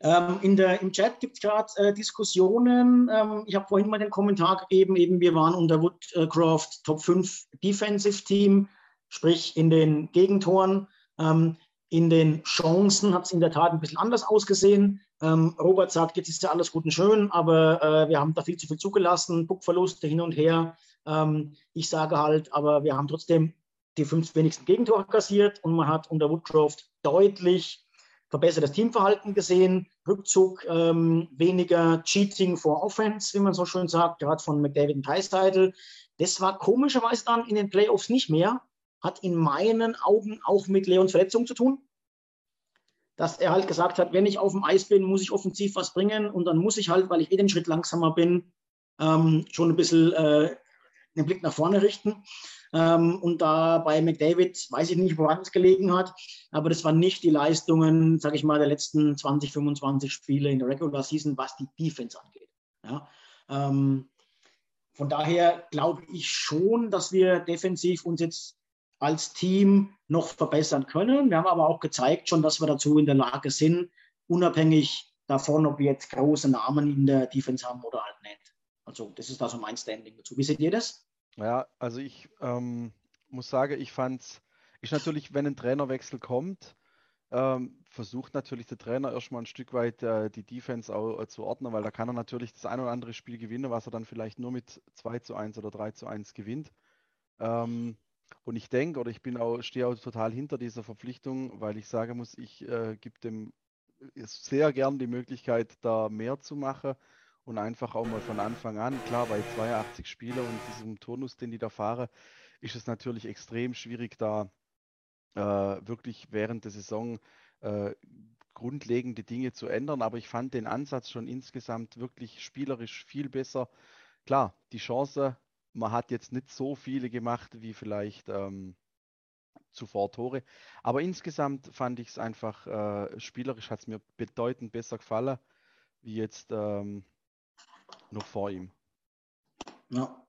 Ähm, in der, Im Chat gibt es gerade äh, Diskussionen. Ähm, ich habe vorhin mal den Kommentar gegeben, eben wir waren unter Woodcroft Top 5 Defensive Team, sprich in den Gegentoren. Ähm, in den Chancen hat es in der Tat ein bisschen anders ausgesehen. Ähm, Robert sagt, jetzt ist ja alles gut und schön, aber äh, wir haben da viel zu viel zugelassen, Buckverluste hin und her. Ähm, ich sage halt, aber wir haben trotzdem die fünf wenigsten Gegentore kassiert und man hat unter Woodcroft deutlich verbessertes Teamverhalten gesehen, Rückzug, ähm, weniger Cheating for Offense, wie man so schön sagt, gerade von McDavid und Heißteitel. Das war komischerweise dann in den Playoffs nicht mehr, hat in meinen Augen auch mit Leons Verletzung zu tun. Dass er halt gesagt hat, wenn ich auf dem Eis bin, muss ich offensiv was bringen und dann muss ich halt, weil ich eh den Schritt langsamer bin, ähm, schon ein bisschen äh, den Blick nach vorne richten. Ähm, und da bei McDavid weiß ich nicht, woran es gelegen hat, aber das waren nicht die Leistungen, sage ich mal, der letzten 20, 25 Spiele in der Regular Season, was die Defense angeht. Ja? Ähm, von daher glaube ich schon, dass wir defensiv uns jetzt als Team noch verbessern können. Wir haben aber auch gezeigt schon, dass wir dazu in der Lage sind, unabhängig davon, ob wir jetzt große Namen in der Defense haben oder halt nicht. Also das ist da so mein Standing dazu. Wie seht ihr das? Ja, also ich ähm, muss sagen, ich fand es, ist natürlich, wenn ein Trainerwechsel kommt, ähm, versucht natürlich der Trainer erstmal ein Stück weit äh, die Defense auch äh, zu ordnen, weil da kann er natürlich das ein oder andere Spiel gewinnen, was er dann vielleicht nur mit 2 zu 1 oder 3 zu 1 gewinnt. Ähm, und ich denke, oder ich bin auch, stehe auch total hinter dieser Verpflichtung, weil ich sagen muss, ich äh, gebe dem äh, sehr gern die Möglichkeit, da mehr zu machen und einfach auch mal von Anfang an, klar, bei 82 Spielern und diesem Turnus, den die da fahren, ist es natürlich extrem schwierig, da äh, wirklich während der Saison äh, grundlegende Dinge zu ändern. Aber ich fand den Ansatz schon insgesamt wirklich spielerisch viel besser. Klar, die Chance, man hat jetzt nicht so viele gemacht wie vielleicht ähm, zuvor Tore. Aber insgesamt fand ich es einfach, äh, spielerisch hat es mir bedeutend besser gefallen, wie jetzt ähm, noch vor ihm. Ja.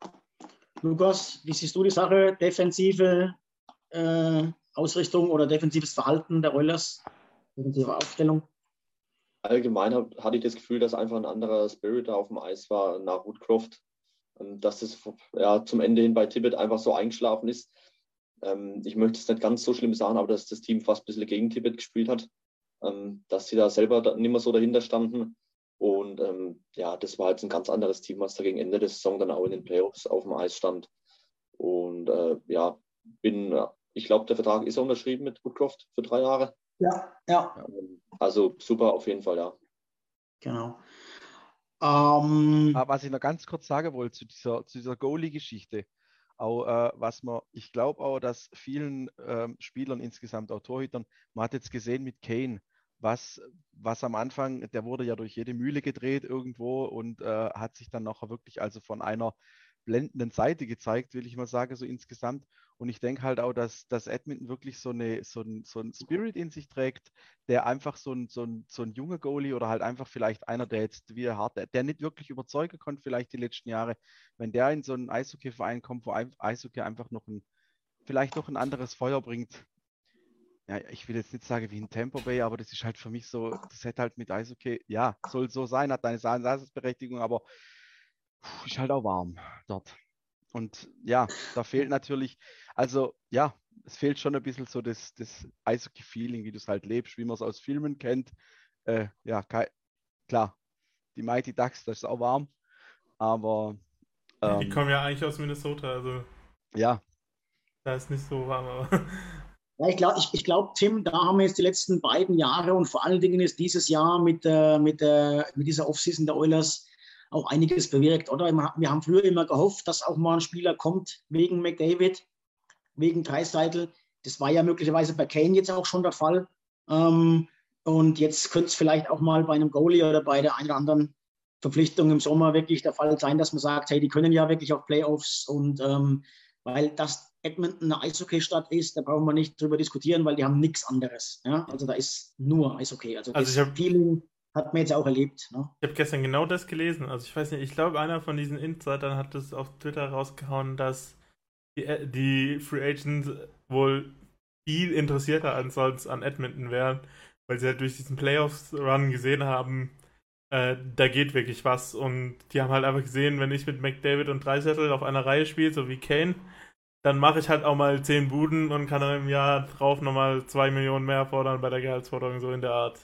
Lukas, wie siehst du die Sache? Defensive äh, Ausrichtung oder defensives Verhalten der Oilers? Defensive Aufstellung? allgemein hatte ich das Gefühl, dass einfach ein anderer Spirit da auf dem Eis war nach Woodcroft. Ähm, dass das ja, zum Ende hin bei Tibet einfach so eingeschlafen ist. Ähm, ich möchte es nicht ganz so schlimm sagen, aber dass das Team fast ein bisschen gegen Tibet gespielt hat. Ähm, dass sie da selber nicht mehr so dahinter standen. Und ja, das war jetzt ein ganz anderes Team, was da gegen Ende der Saison dann auch in den Playoffs auf dem Eis stand. Und äh, ja, bin, ich glaube, der Vertrag ist unterschrieben mit Woodcroft für drei Jahre. Ja, ja. Also super auf jeden Fall, ja. Genau. Ähm, ah, was ich noch ganz kurz sagen wollte zu dieser, zu dieser Goalie-Geschichte, auch äh, was man, ich glaube auch, dass vielen ähm, Spielern insgesamt, auch Torhütern, man hat jetzt gesehen mit Kane, was, was am Anfang, der wurde ja durch jede Mühle gedreht irgendwo und äh, hat sich dann nachher wirklich also von einer blendenden Seite gezeigt, will ich mal sagen, so insgesamt. Und ich denke halt auch, dass, dass Edmonton wirklich so, eine, so, ein, so ein Spirit in sich trägt, der einfach so ein, so, ein, so ein junger Goalie oder halt einfach vielleicht einer, der jetzt wie hart, der, nicht wirklich überzeugen konnte, vielleicht die letzten Jahre, wenn der in so einen Eishockey-Verein kommt, wo Eishockey einfach noch ein, vielleicht noch ein anderes Feuer bringt. Ja, ich will jetzt nicht sagen wie in Tampa Bay, aber das ist halt für mich so, das hätte halt mit Eishockey, ja, soll so sein, hat eine Daseinsberechtigung, aber ist halt auch warm dort. Und ja, da fehlt natürlich, also ja, es fehlt schon ein bisschen so das, das Eishockey-Feeling, wie du es halt lebst, wie man es aus Filmen kennt. Äh, ja, klar, die Mighty Ducks, das ist auch warm, aber. Ähm, die kommen ja eigentlich aus Minnesota, also. Ja. Da ist nicht so warm, aber. Ja, ich glaube, ich, ich glaub, Tim, da haben wir jetzt die letzten beiden Jahre und vor allen Dingen ist dieses Jahr mit, äh, mit, äh, mit dieser Offseason der Oilers auch einiges bewirkt, oder? Wir haben früher immer gehofft, dass auch mal ein Spieler kommt wegen McDavid, wegen Dreiseitel. Das war ja möglicherweise bei Kane jetzt auch schon der Fall. Ähm, und jetzt könnte es vielleicht auch mal bei einem Goalie oder bei der einen oder anderen Verpflichtung im Sommer wirklich der Fall sein, dass man sagt, hey, die können ja wirklich auf Playoffs und ähm, weil das Edmonton eine Eishockey-Stadt ist, da brauchen wir nicht drüber diskutieren, weil die haben nichts anderes. Ja? Also da ist nur Eishockey. Also, also das Feeling hat man jetzt auch erlebt. Ne? Ich habe gestern genau das gelesen. Also ich weiß nicht, ich glaube, einer von diesen Insidern hat das auf Twitter rausgehauen, dass die, äh, die Free Agents wohl viel interessierter als sonst an Edmonton wären, weil sie halt durch diesen Playoffs-Run gesehen haben, äh, da geht wirklich was. Und die haben halt einfach gesehen, wenn ich mit McDavid und Dreisettel auf einer Reihe spiele, so wie Kane, dann mache ich halt auch mal 10 Buden und kann dann im Jahr drauf nochmal 2 Millionen mehr fordern bei der Gehaltsforderung, so in der Art.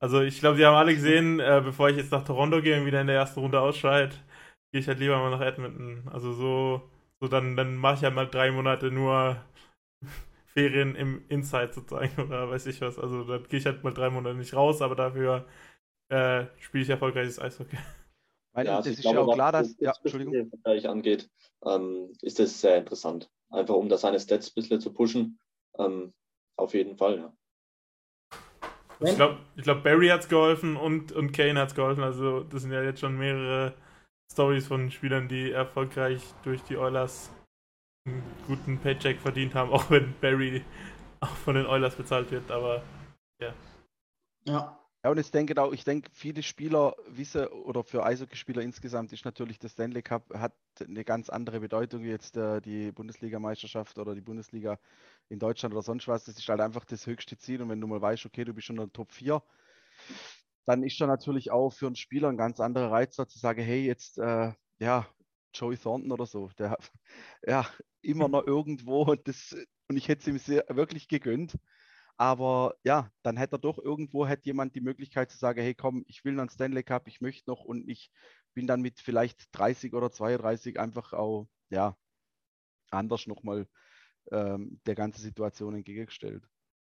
Also ich glaube, die haben alle gesehen, äh, bevor ich jetzt nach Toronto gehe und wieder in der ersten Runde ausscheide, gehe ich halt lieber mal nach Edmonton. Also so, so dann, dann mache ich halt mal drei Monate nur Ferien im Inside sozusagen oder weiß ich was. Also dann gehe ich halt mal drei Monate nicht raus, aber dafür äh, spiele ich erfolgreiches Eishockey. Weil ja, also das ist glaube, ja auch klar, dass. Ja, Entschuldigung. Vergleich angeht, ähm, ist das sehr interessant. Einfach um da seine Stats ein bisschen zu pushen. Ähm, auf jeden Fall, ja. Ich glaube, ich glaub, Barry hat es geholfen und, und Kane hat es geholfen. Also, das sind ja jetzt schon mehrere Stories von Spielern, die erfolgreich durch die Oilers einen guten Paycheck verdient haben, auch wenn Barry auch von den Oilers bezahlt wird. Aber ja. Ja. Ja, und ich denke auch, ich denke, viele Spieler wissen, oder für Eishockeyspieler insgesamt ist natürlich der Stanley Cup hat eine ganz andere Bedeutung wie jetzt äh, die Bundesligameisterschaft oder die Bundesliga in Deutschland oder sonst was. Das ist halt einfach das höchste Ziel. Und wenn du mal weißt, okay, du bist schon in der Top 4, dann ist da natürlich auch für einen Spieler ein ganz anderer Reiz, zu sagen, hey, jetzt, äh, ja, Joey Thornton oder so, der ja immer noch irgendwo und das, und ich hätte es ihm sehr, wirklich gegönnt. Aber ja, dann hätte er doch irgendwo hätte jemand die Möglichkeit zu sagen, hey komm, ich will einen Stanley Cup, ich möchte noch und ich bin dann mit vielleicht 30 oder 32 einfach auch, ja, anders nochmal ähm, der ganzen Situation entgegengestellt.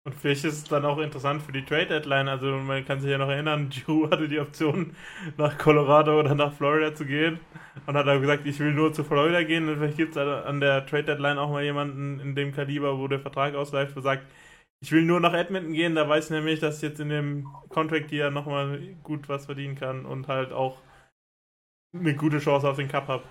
Und vielleicht ist es dann auch interessant für die Trade Deadline. Also man kann sich ja noch erinnern, Drew hatte die Option, nach Colorado oder nach Florida zu gehen und hat dann gesagt, ich will nur zu Florida gehen. Und vielleicht gibt es an der Trade Deadline auch mal jemanden in dem Kaliber, wo der Vertrag ausläuft, wo sagt, ich will nur nach Edmonton gehen, da weiß ich nämlich, dass ich jetzt in dem Contract Year nochmal gut was verdienen kann und halt auch eine gute Chance auf den Cup habe.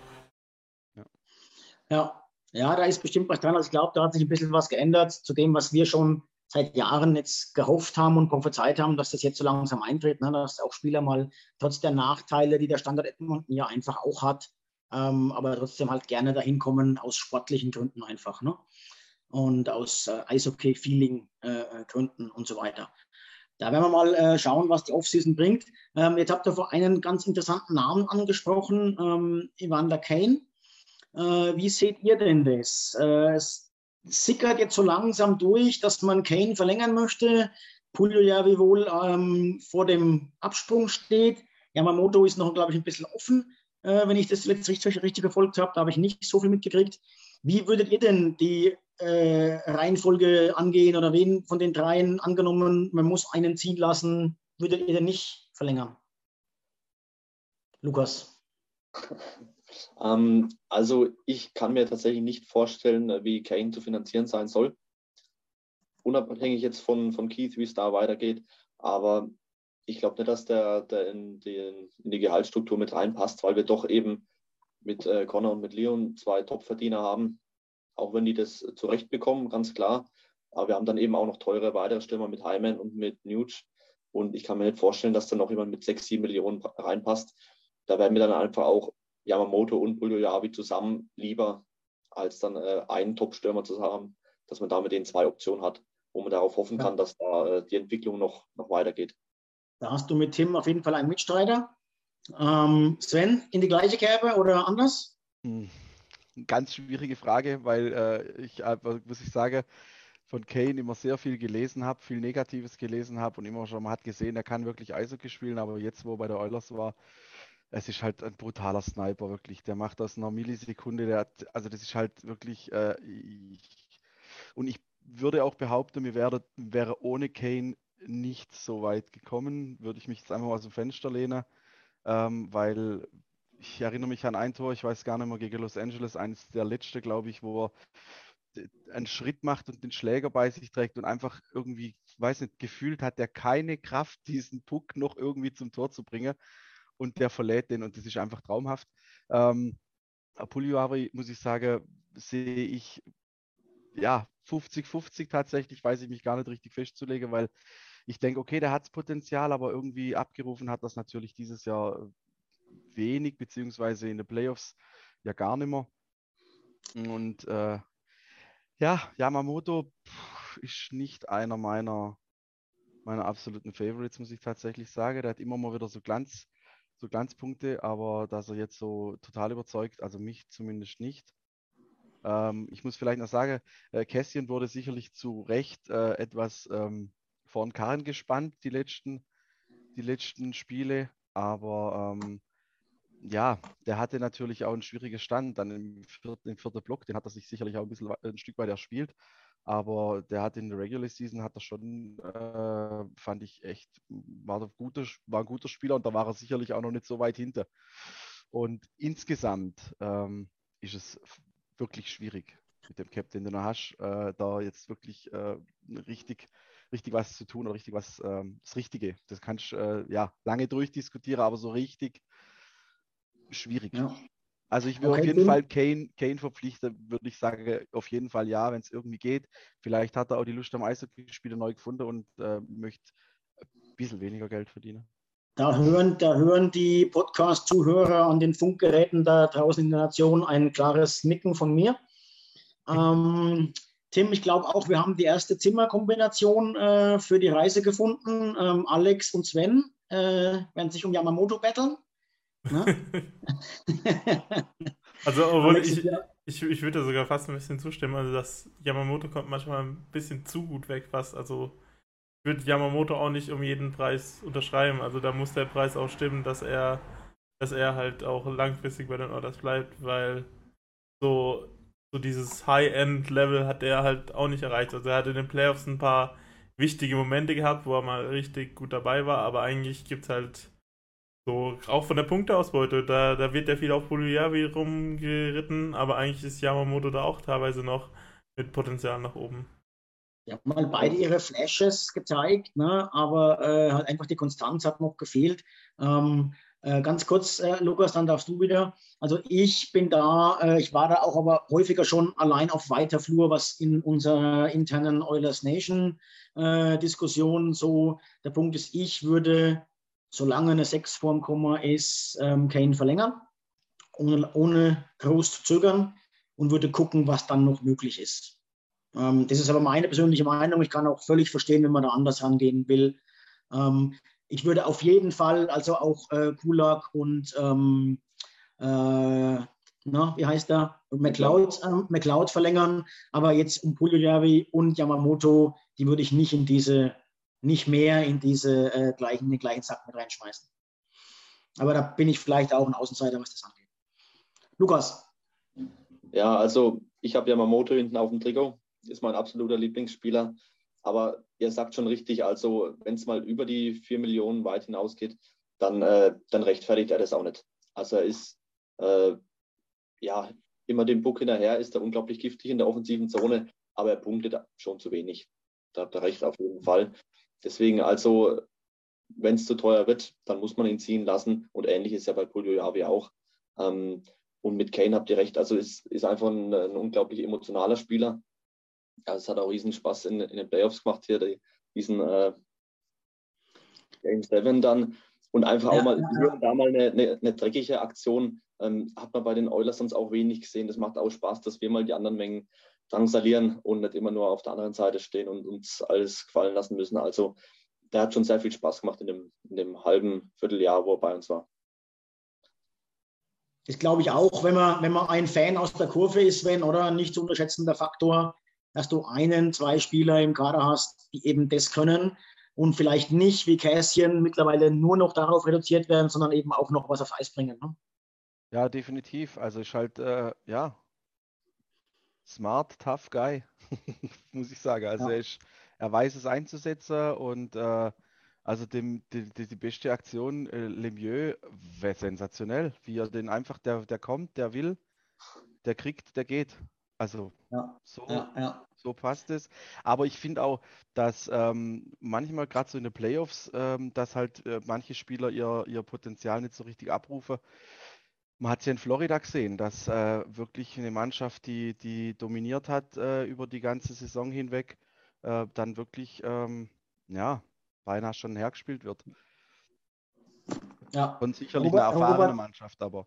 Ja. Ja. da ist bestimmt was dran. Also ich glaube, da hat sich ein bisschen was geändert zu dem, was wir schon seit Jahren jetzt gehofft haben und prophezeit haben, dass das jetzt so langsam eintritt, ne? dass auch Spieler mal trotz der Nachteile, die der Standard Edmonton ja einfach auch hat, ähm, aber trotzdem halt gerne dahin kommen aus sportlichen Gründen einfach. Ne? und aus äh, Eishockey-Feeling-Gründen äh, und so weiter. da werden wir mal äh, schauen, was die Offseason bringt. Ähm, jetzt habt ihr vor einen ganz interessanten Namen angesprochen, ähm, Evander Kane. Äh, wie seht ihr denn das? Äh, es sickert jetzt so langsam durch, dass man Kane verlängern möchte. Pulio ja wie wohl ähm, vor dem Absprung steht. Yamamoto ist noch, glaube ich, ein bisschen offen, äh, wenn ich das jetzt richtig, richtig verfolgt habe. Da habe ich nicht so viel mitgekriegt. Wie würdet ihr denn die äh, Reihenfolge angehen oder wen von den dreien angenommen, man muss einen ziehen lassen, würdet ihr denn nicht verlängern? Lukas. Ähm, also ich kann mir tatsächlich nicht vorstellen, wie Kane zu finanzieren sein soll. Unabhängig jetzt von, von Keith, wie es da weitergeht. Aber ich glaube nicht, dass der, der in, die, in die Gehaltsstruktur mit reinpasst, weil wir doch eben mit äh, Connor und mit Leon zwei Topverdiener haben, auch wenn die das zurechtbekommen, ganz klar. Aber wir haben dann eben auch noch teure weitere Stürmer mit Hyman und mit Nuge. Und ich kann mir nicht vorstellen, dass da noch jemand mit 6, 7 Millionen reinpasst. Da werden wir dann einfach auch Yamamoto und Buljojavi zusammen lieber, als dann äh, einen Top-Stürmer zu haben, dass man damit den zwei Optionen hat, wo man darauf hoffen kann, dass da äh, die Entwicklung noch, noch weitergeht. Da hast du mit Tim auf jeden Fall einen Mitstreiter. Ähm, Sven, in die gleiche Kerbe oder anders? Hm ganz schwierige Frage, weil äh, ich, was ich sage, von Kane immer sehr viel gelesen habe, viel Negatives gelesen habe und immer schon mal hat gesehen, er kann wirklich Eishockey spielen, aber jetzt, wo er bei der Oilers war, es ist halt ein brutaler Sniper, wirklich. Der macht das einer Millisekunde, der hat, also das ist halt wirklich, äh, ich, und ich würde auch behaupten, mir wäre, wäre ohne Kane nicht so weit gekommen, würde ich mich jetzt einfach mal aus dem Fenster lehnen, ähm, weil ich erinnere mich an ein Tor, ich weiß gar nicht mehr, gegen Los Angeles, eines der letzte, glaube ich, wo er einen Schritt macht und den Schläger bei sich trägt und einfach irgendwie, weiß nicht, gefühlt hat er keine Kraft, diesen Puck noch irgendwie zum Tor zu bringen und der verlädt den und das ist einfach traumhaft. Ähm, Pugliari, muss ich sagen, sehe ich ja 50-50 tatsächlich, weiß ich mich gar nicht richtig festzulegen, weil ich denke, okay, der hat Potenzial, aber irgendwie abgerufen hat das natürlich dieses Jahr wenig, beziehungsweise in den Playoffs ja gar nicht mehr. Und äh, ja, Yamamoto pff, ist nicht einer meiner, meiner absoluten Favorites, muss ich tatsächlich sagen. Der hat immer mal wieder so Glanz, so Glanzpunkte, aber dass er jetzt so total überzeugt, also mich zumindest nicht. Ähm, ich muss vielleicht noch sagen, äh, Cassian wurde sicherlich zu Recht äh, etwas ähm, vor Karren gespannt, die letzten, die letzten Spiele, aber ähm, ja, der hatte natürlich auch einen schwierigen Stand. Dann im vierten, im vierten Block, den hat er sich sicherlich auch ein bisschen ein Stück weit erspielt. Aber der hat in der Regular Season hat er schon, äh, fand ich echt, war, ein guter, war ein guter Spieler und da war er sicherlich auch noch nicht so weit hinter. Und insgesamt ähm, ist es wirklich schwierig mit dem Captain, den du hast, äh, da jetzt wirklich äh, richtig, richtig was zu tun oder richtig was, ähm, das Richtige. Das kannst du äh, ja lange durchdiskutieren, aber so richtig schwierig. Ja. Also ich würde okay, auf jeden Fall Kane, Kane verpflichten, würde ich sagen, auf jeden Fall ja, wenn es irgendwie geht. Vielleicht hat er auch die Lust am Eishockey-Spieler neu gefunden und äh, möchte ein bisschen weniger Geld verdienen. Da hören, da hören die Podcast-Zuhörer an den Funkgeräten da draußen in der Nation ein klares Nicken von mir. Ähm, Tim, ich glaube auch, wir haben die erste Zimmerkombination äh, für die Reise gefunden. Ähm, Alex und Sven äh, werden sich um Yamamoto betteln. Ne? also, obwohl ich, ich, ich würde sogar fast ein bisschen zustimmen. Also, dass Yamamoto kommt manchmal ein bisschen zu gut weg, fast. Also, ich würde Yamamoto auch nicht um jeden Preis unterschreiben. Also, da muss der Preis auch stimmen, dass er, dass er halt auch langfristig bei den Orders bleibt, weil so, so dieses High-End-Level hat er halt auch nicht erreicht. Also, er hat in den Playoffs ein paar wichtige Momente gehabt, wo er mal richtig gut dabei war, aber eigentlich gibt es halt so, auch von der Punkteausbeute, da, da wird ja viel auf Puliyavi rumgeritten, aber eigentlich ist Yamamoto da auch teilweise noch mit Potenzial nach oben. Die haben mal beide ihre Flashes gezeigt, ne? aber äh, halt einfach die Konstanz hat noch gefehlt. Ähm, äh, ganz kurz, äh, Lukas, dann darfst du wieder. Also ich bin da, äh, ich war da auch aber häufiger schon allein auf weiter Flur, was in unserer internen Oilers Nation äh, Diskussion so der Punkt ist, ich würde solange eine 6 vorm Komma ist, ähm, Kane verlängern, ohne, ohne groß zu zögern und würde gucken, was dann noch möglich ist. Ähm, das ist aber meine persönliche Meinung. Ich kann auch völlig verstehen, wenn man da anders rangehen will. Ähm, ich würde auf jeden Fall also auch äh, Kulak und ähm, äh, na, wie heißt er? McLeod, äh, McLeod verlängern, aber jetzt um Pugliavi und Yamamoto, die würde ich nicht in diese, nicht mehr in diese äh, gleichen, den gleichen Sack mit reinschmeißen. Aber da bin ich vielleicht auch ein Außenseiter, was das angeht. Lukas. Ja, also ich habe Yamamoto hinten auf dem Trikot, ist mein absoluter Lieblingsspieler. Aber ihr sagt schon richtig, also wenn es mal über die 4 Millionen weit hinausgeht, dann, äh, dann rechtfertigt er das auch nicht. Also er ist äh, ja immer dem Buck hinterher, ist er unglaublich giftig in der offensiven Zone, aber er punktet schon zu wenig. Da habt ihr recht auf jeden Fall. Deswegen also, wenn es zu teuer wird, dann muss man ihn ziehen lassen. Und ähnlich ist ja bei Pulio Javi auch. Ähm, und mit Kane habt ihr recht. Also ist, ist einfach ein, ein unglaublich emotionaler Spieler. Ja, es hat auch riesen Spaß in, in den Playoffs gemacht hier, die, diesen äh, Game 7 dann. Und einfach ja, auch mal ja. da mal eine, eine, eine dreckige Aktion ähm, hat man bei den Oilers sonst auch wenig gesehen. Das macht auch Spaß, dass wir mal die anderen Mengen drangsalieren und nicht immer nur auf der anderen Seite stehen und uns alles gefallen lassen müssen. Also der hat schon sehr viel Spaß gemacht in dem, in dem halben Vierteljahr, wo er bei uns war. Das glaube ich auch, wenn man, wenn man ein Fan aus der Kurve ist, wenn, oder nicht zu unterschätzender Faktor, dass du einen, zwei Spieler im Kader hast, die eben das können und vielleicht nicht wie Käschen mittlerweile nur noch darauf reduziert werden, sondern eben auch noch was auf Eis bringen. Ne? Ja, definitiv. Also ich halt, äh, ja, smart, tough guy, muss ich sagen. Also ja. er, ist, er weiß es einzusetzen und äh, also dem, die, die, beste Aktion, äh, Lemieux, wäre sensationell. Wie er den einfach, der, der kommt, der will, der kriegt, der geht. Also ja, so, ja. so passt es. Aber ich finde auch, dass ähm, manchmal gerade so in den Playoffs, ähm, dass halt äh, manche Spieler ihr, ihr Potenzial nicht so richtig abrufen. Man hat es ja in Florida gesehen, dass äh, wirklich eine Mannschaft, die, die dominiert hat äh, über die ganze Saison hinweg, äh, dann wirklich ähm, ja, beinahe schon hergespielt wird. Ja. Und sicherlich Robert, eine erfahrene Robert, Mannschaft, aber.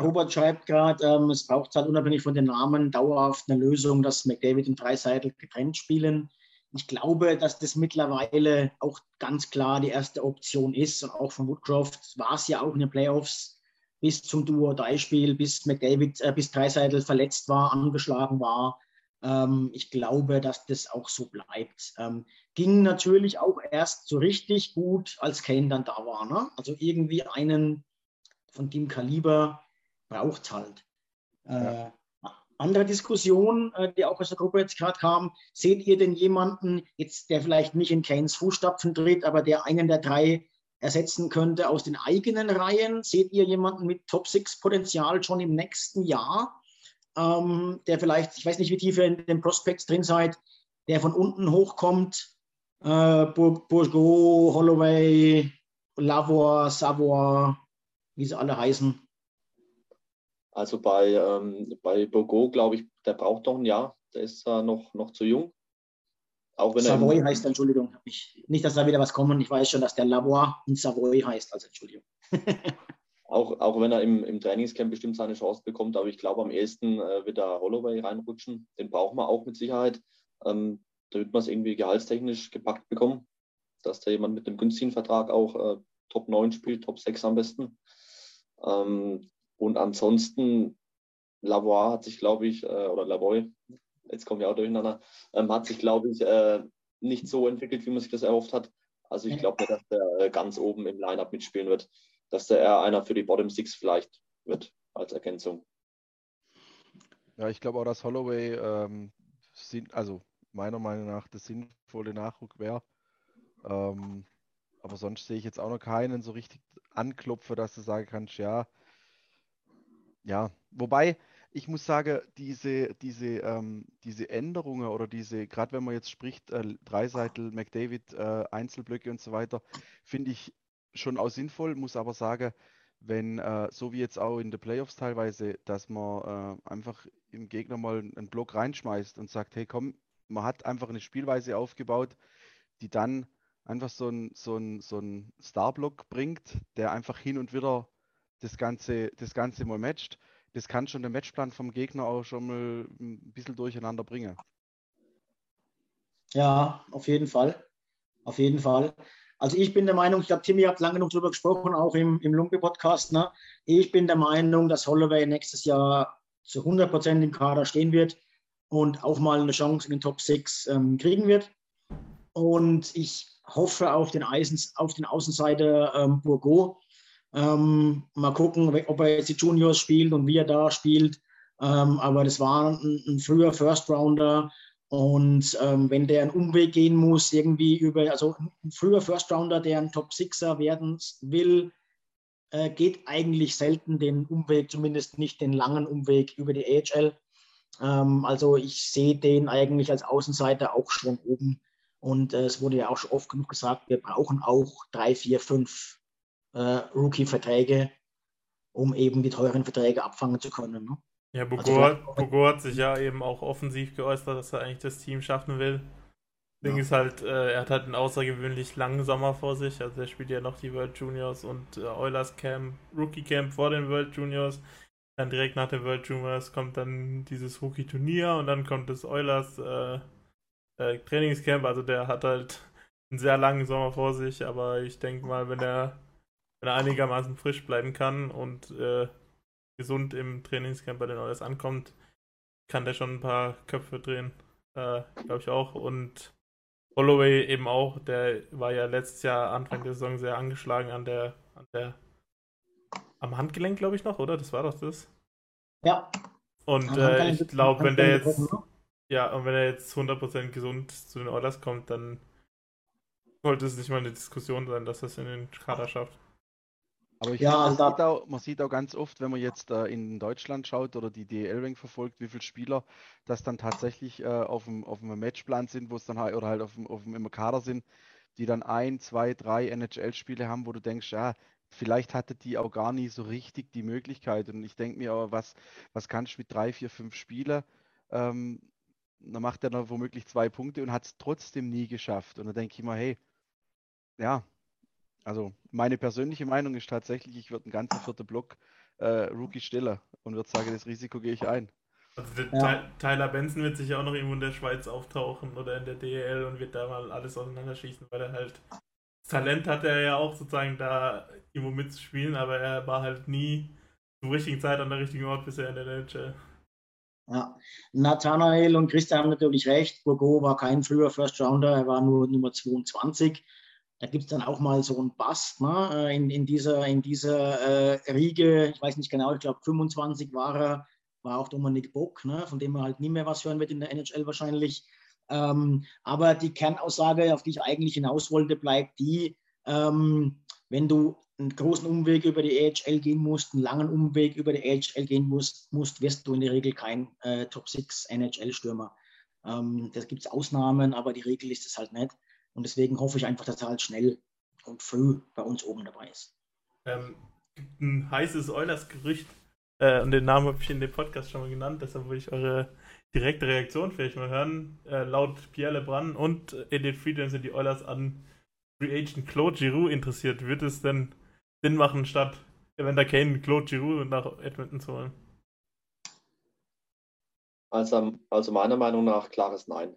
Robert schreibt gerade, ähm, es braucht halt unabhängig von den Namen dauerhaft eine Lösung, dass McDavid und Dreiseitel getrennt spielen. Ich glaube, dass das mittlerweile auch ganz klar die erste Option ist und auch von Woodcroft war es ja auch in den Playoffs bis zum Duo-Dei-Spiel, bis McDavid, äh, bis Dreiseitel verletzt war, angeschlagen war. Ähm, ich glaube, dass das auch so bleibt. Ähm, ging natürlich auch erst so richtig gut, als Kane dann da war. Ne? Also irgendwie einen von dem Kaliber braucht halt. Äh, andere Diskussion, äh, die auch aus der Gruppe jetzt gerade kam, seht ihr denn jemanden, jetzt, der vielleicht nicht in Kanes Fußstapfen tritt, aber der einen der drei ersetzen könnte aus den eigenen Reihen? Seht ihr jemanden mit Top-6-Potenzial schon im nächsten Jahr, ähm, der vielleicht, ich weiß nicht, wie tief ihr in den Prospects drin seid, der von unten hochkommt, äh, Bourgeot, Holloway, Lavoie, Savoy, wie sie alle heißen. Also bei, ähm, bei Bourgeot, glaube ich, der braucht noch ein Jahr. Der ist äh, noch, noch zu jung. Auch wenn Savoy heißt, Entschuldigung. Ich, nicht, dass da wieder was kommt. Ich weiß schon, dass der Lavoie und Savoy heißt. Also Entschuldigung. auch, auch wenn er im, im Trainingscamp bestimmt seine Chance bekommt. Aber ich glaube, am ehesten äh, wird da Holloway reinrutschen. Den brauchen wir auch mit Sicherheit. Ähm, da wird man es irgendwie gehaltstechnisch gepackt bekommen, dass da jemand mit einem günstigen Vertrag auch äh, Top 9 spielt, Top 6 am besten. Ähm, und ansonsten, Lavoie hat sich, glaube ich, äh, oder Lavoie, jetzt kommen wir auch durcheinander, ähm, hat sich, glaube ich, äh, nicht so entwickelt, wie man sich das erhofft hat. Also ich glaube dass der äh, ganz oben im Lineup mitspielen wird, dass der eher einer für die Bottom Six vielleicht wird als Ergänzung. Ja, ich glaube auch, dass Holloway ähm, also meiner Meinung nach der sinnvolle Nachrück wäre. Ähm, aber sonst sehe ich jetzt auch noch keinen so richtig anklopfe, dass du sagen kannst, ja, ja. Wobei, ich muss sagen, diese, diese, ähm, diese Änderungen oder diese, gerade wenn man jetzt spricht, äh, Dreiseitel, McDavid, äh, Einzelblöcke und so weiter, finde ich schon auch sinnvoll, muss aber sagen, wenn, äh, so wie jetzt auch in den Playoffs teilweise, dass man äh, einfach im Gegner mal einen Block reinschmeißt und sagt, hey komm, man hat einfach eine Spielweise aufgebaut, die dann einfach so ein, so ein, so ein Starblock bringt, der einfach hin und wieder das Ganze, das Ganze mal matcht. Das kann schon den Matchplan vom Gegner auch schon mal ein bisschen durcheinander bringen. Ja, auf jeden Fall. Auf jeden Fall. Also ich bin der Meinung, ich glaube, Timmy hat lange genug darüber gesprochen, auch im, im Lumpe-Podcast. Ne? Ich bin der Meinung, dass Holloway nächstes Jahr zu 100 Prozent im Kader stehen wird und auch mal eine Chance in den Top 6 ähm, kriegen wird. Und ich hoffe auf den, Eisens, auf den Außenseiter ähm, Bourgo. Ähm, mal gucken, ob er jetzt die Juniors spielt und wie er da spielt. Ähm, aber das war ein, ein früher First Rounder und ähm, wenn der einen Umweg gehen muss, irgendwie über, also ein früher First Rounder, der ein Top Sixer werden will, äh, geht eigentlich selten den Umweg, zumindest nicht den langen Umweg über die AHL. Ähm, also ich sehe den eigentlich als Außenseiter auch schon oben. Und äh, es wurde ja auch schon oft genug gesagt, wir brauchen auch drei, vier, fünf äh, Rookie-Verträge, um eben die teuren Verträge abfangen zu können. Ne? Ja, Bogo, also, hat sich ja eben auch offensiv geäußert, dass er eigentlich das Team schaffen will. Das Ding ja. ist halt, äh, er hat halt einen außergewöhnlich langen Sommer vor sich. Also er spielt ja noch die World Juniors und äh, Oilers Camp, Rookie Camp vor den World Juniors. Dann direkt nach den World Juniors kommt dann dieses Rookie-Turnier und dann kommt das Oilers äh, äh, Trainingscamp. Also der hat halt einen sehr langen Sommer vor sich, aber ich denke mal, wenn er, wenn er einigermaßen frisch bleiben kann und äh, gesund im Trainingscamp bei den Oilers ankommt, kann der schon ein paar Köpfe drehen. Äh, Glaube ich auch. Und Holloway eben auch, der war ja letztes Jahr Anfang der Saison sehr angeschlagen an der, an der am Handgelenk, glaube ich noch, oder? Das war doch das. Ja. Und äh, ich glaube, wenn der jetzt ne? ja, und wenn er jetzt 100% gesund zu den Oilers kommt, dann sollte es nicht mal eine Diskussion sein, dass er es in den Kader schafft. Aber ich ja, finde, man, sieht auch, man sieht auch ganz oft, wenn man jetzt äh, in Deutschland schaut oder die DL-Ring verfolgt, wie viele Spieler das dann tatsächlich äh, auf, dem, auf dem Matchplan sind, wo es dann halt, oder halt auf dem, auf dem im Kader sind, die dann ein, zwei, drei NHL-Spiele haben, wo du denkst, ja, vielleicht hatte die auch gar nie so richtig die Möglichkeit. Und ich denke mir aber, was, was kannst du mit drei, vier, fünf Spielen? Ähm, dann macht er dann womöglich zwei Punkte und hat es trotzdem nie geschafft. Und dann denke ich mir, hey, ja, also meine persönliche Meinung ist tatsächlich, ich würde einen ganzen vierten Block äh, Rookie stiller und würde sagen, das Risiko gehe ich ein. Also ja. Tyler Benson wird sich auch noch irgendwo in der Schweiz auftauchen oder in der DEL und wird da mal alles auseinanderschießen, weil er halt das Talent hatte er ja auch sozusagen da irgendwo mitzuspielen, aber er war halt nie zur richtigen Zeit an der richtigen Ort bisher in der NHL. Ja, Nathanael und Christian haben natürlich recht. Bourgo war kein früher First Rounder, er war nur Nummer 22. Da gibt es dann auch mal so einen Bust ne? Äh, in, in dieser, in dieser äh, Riege. Ich weiß nicht genau, ich glaube 25 war er, war auch Dominik Bock, ne? von dem man halt nie mehr was hören wird in der NHL wahrscheinlich. Ähm, aber die Kernaussage, auf die ich eigentlich hinaus wollte, bleibt die, ähm, wenn du einen großen Umweg über die AHL gehen musst, einen langen Umweg über die AHL gehen musst, musst wirst du in der Regel kein äh, Top 6 NHL-Stürmer. Ähm, da gibt es Ausnahmen, aber die Regel ist es halt nicht. Und deswegen hoffe ich einfach, dass er halt schnell und früh bei uns oben dabei ist. Ähm, ein heißes Eulers-Gerücht, äh, und den Namen habe ich in dem Podcast schon mal genannt, deshalb würde ich eure direkte Reaktion vielleicht mal hören. Äh, laut Pierre Lebrun und Edith Friedland sind die Eulers an Free Agent Claude Giroux interessiert. Wird es denn Sinn machen, statt Evander Kane Claude Giroux nach Edmonton zu holen? Also, also meiner Meinung nach klares Nein.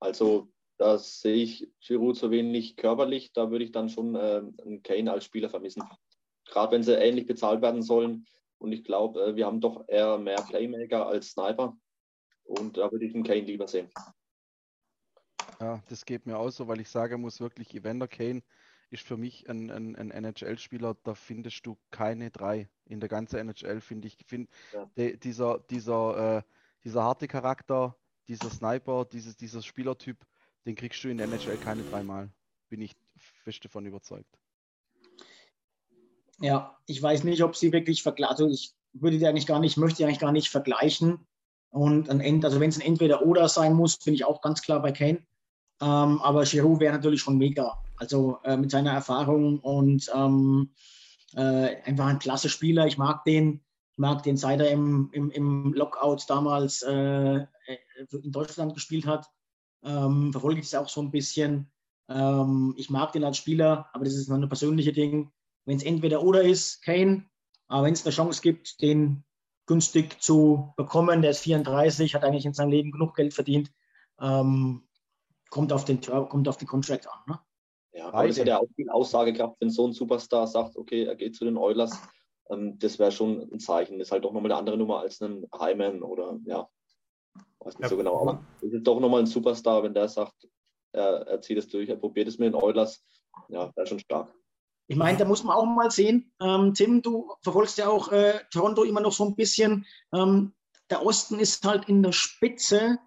Also da sehe ich Giroud zu wenig körperlich. Da würde ich dann schon äh, einen Kane als Spieler vermissen. Gerade wenn sie ähnlich bezahlt werden sollen. Und ich glaube, äh, wir haben doch eher mehr Playmaker als Sniper. Und da würde ich den Kane lieber sehen. Ja, das geht mir auch so, weil ich sagen muss, wirklich, Evander Kane ist für mich ein, ein, ein NHL-Spieler, da findest du keine drei. In der ganzen NHL finde ich, find, ja. de, dieser, dieser, äh, dieser harte Charakter, dieser Sniper, dieses, dieser Spielertyp, den kriegst du in der NHL keine dreimal. Bin ich fest davon überzeugt. Ja, ich weiß nicht, ob sie wirklich vergleichen. Also ich würde die eigentlich gar nicht, möchte die eigentlich gar nicht vergleichen. Und ein End, also wenn es ein Entweder-Oder sein muss, bin ich auch ganz klar bei Kane. Ähm, aber Giroud wäre natürlich schon mega. Also äh, mit seiner Erfahrung und ähm, äh, einfach ein klasse Spieler. Ich mag den. Ich mag den, seit er im, im, im Lockout damals äh, in Deutschland gespielt hat ähm, verfolge ich das auch so ein bisschen. Ähm, ich mag den als Spieler, aber das ist nur ein persönliches Ding. Wenn es entweder oder ist, Kane, aber wenn es eine Chance gibt, den günstig zu bekommen, der ist 34, hat eigentlich in seinem Leben genug Geld verdient, ähm, kommt, auf den, kommt auf den Contract an. Ne? Ja, aber das hätte ja auch viel Aussagekraft, wenn so ein Superstar sagt, okay, er geht zu den Oilers. Ähm, das wäre schon ein Zeichen. Das ist halt doch nochmal eine andere Nummer als ein Hyman oder ja, weiß nicht ja. so genau. Aber es ist doch nochmal ein Superstar, wenn der sagt, er, er zieht es durch, er probiert es mit den Oilers. Ja, wäre schon stark. Ich meine, da muss man auch mal sehen, ähm, Tim, du verfolgst ja auch äh, Toronto immer noch so ein bisschen. Ähm, der Osten ist halt in der Spitze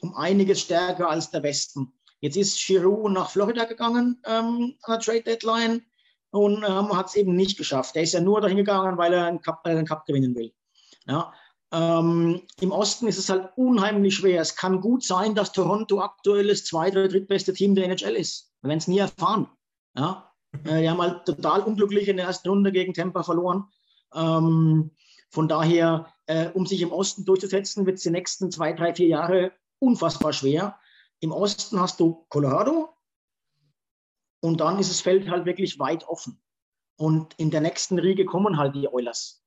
um einiges stärker als der Westen. Jetzt ist Giroud nach Florida gegangen ähm, an der Trade Deadline und ähm, hat es eben nicht geschafft. Er ist ja nur dahin gegangen, weil er einen Cup, äh, einen Cup gewinnen will. Ja, ähm, Im Osten ist es halt unheimlich schwer. Es kann gut sein, dass Toronto aktuell das zweite oder drittbeste Team der NHL ist. Wir werden es nie erfahren. Ja? Äh, die haben halt total unglücklich in der ersten Runde gegen Tampa verloren. Ähm, von daher, äh, um sich im Osten durchzusetzen, wird es die nächsten zwei, drei, vier Jahre unfassbar schwer. Im Osten hast du Colorado und dann ist das Feld halt wirklich weit offen. Und in der nächsten Riege kommen halt die Oilers.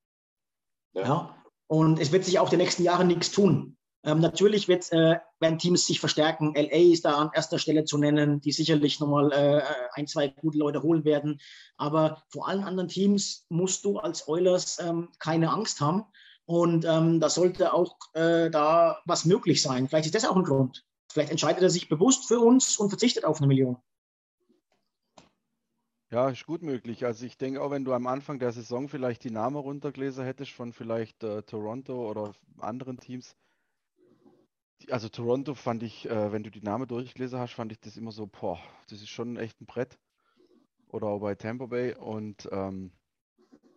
Ja. ja? Und es wird sich auch die nächsten Jahre nichts tun. Ähm, natürlich wird, äh, werden Teams sich verstärken. LA ist da an erster Stelle zu nennen, die sicherlich nochmal äh, ein, zwei gute Leute holen werden. Aber vor allen anderen Teams musst du als Oilers ähm, keine Angst haben. Und ähm, da sollte auch äh, da was möglich sein. Vielleicht ist das auch ein Grund. Vielleicht entscheidet er sich bewusst für uns und verzichtet auf eine Million. Ja, ist gut möglich. Also ich denke auch, wenn du am Anfang der Saison vielleicht die Namen runtergelesen hättest von vielleicht äh, Toronto oder anderen Teams, also Toronto fand ich, äh, wenn du die Namen durchgelesen hast, fand ich das immer so, boah, das ist schon echt ein Brett. Oder auch bei Tampa Bay. Und ähm,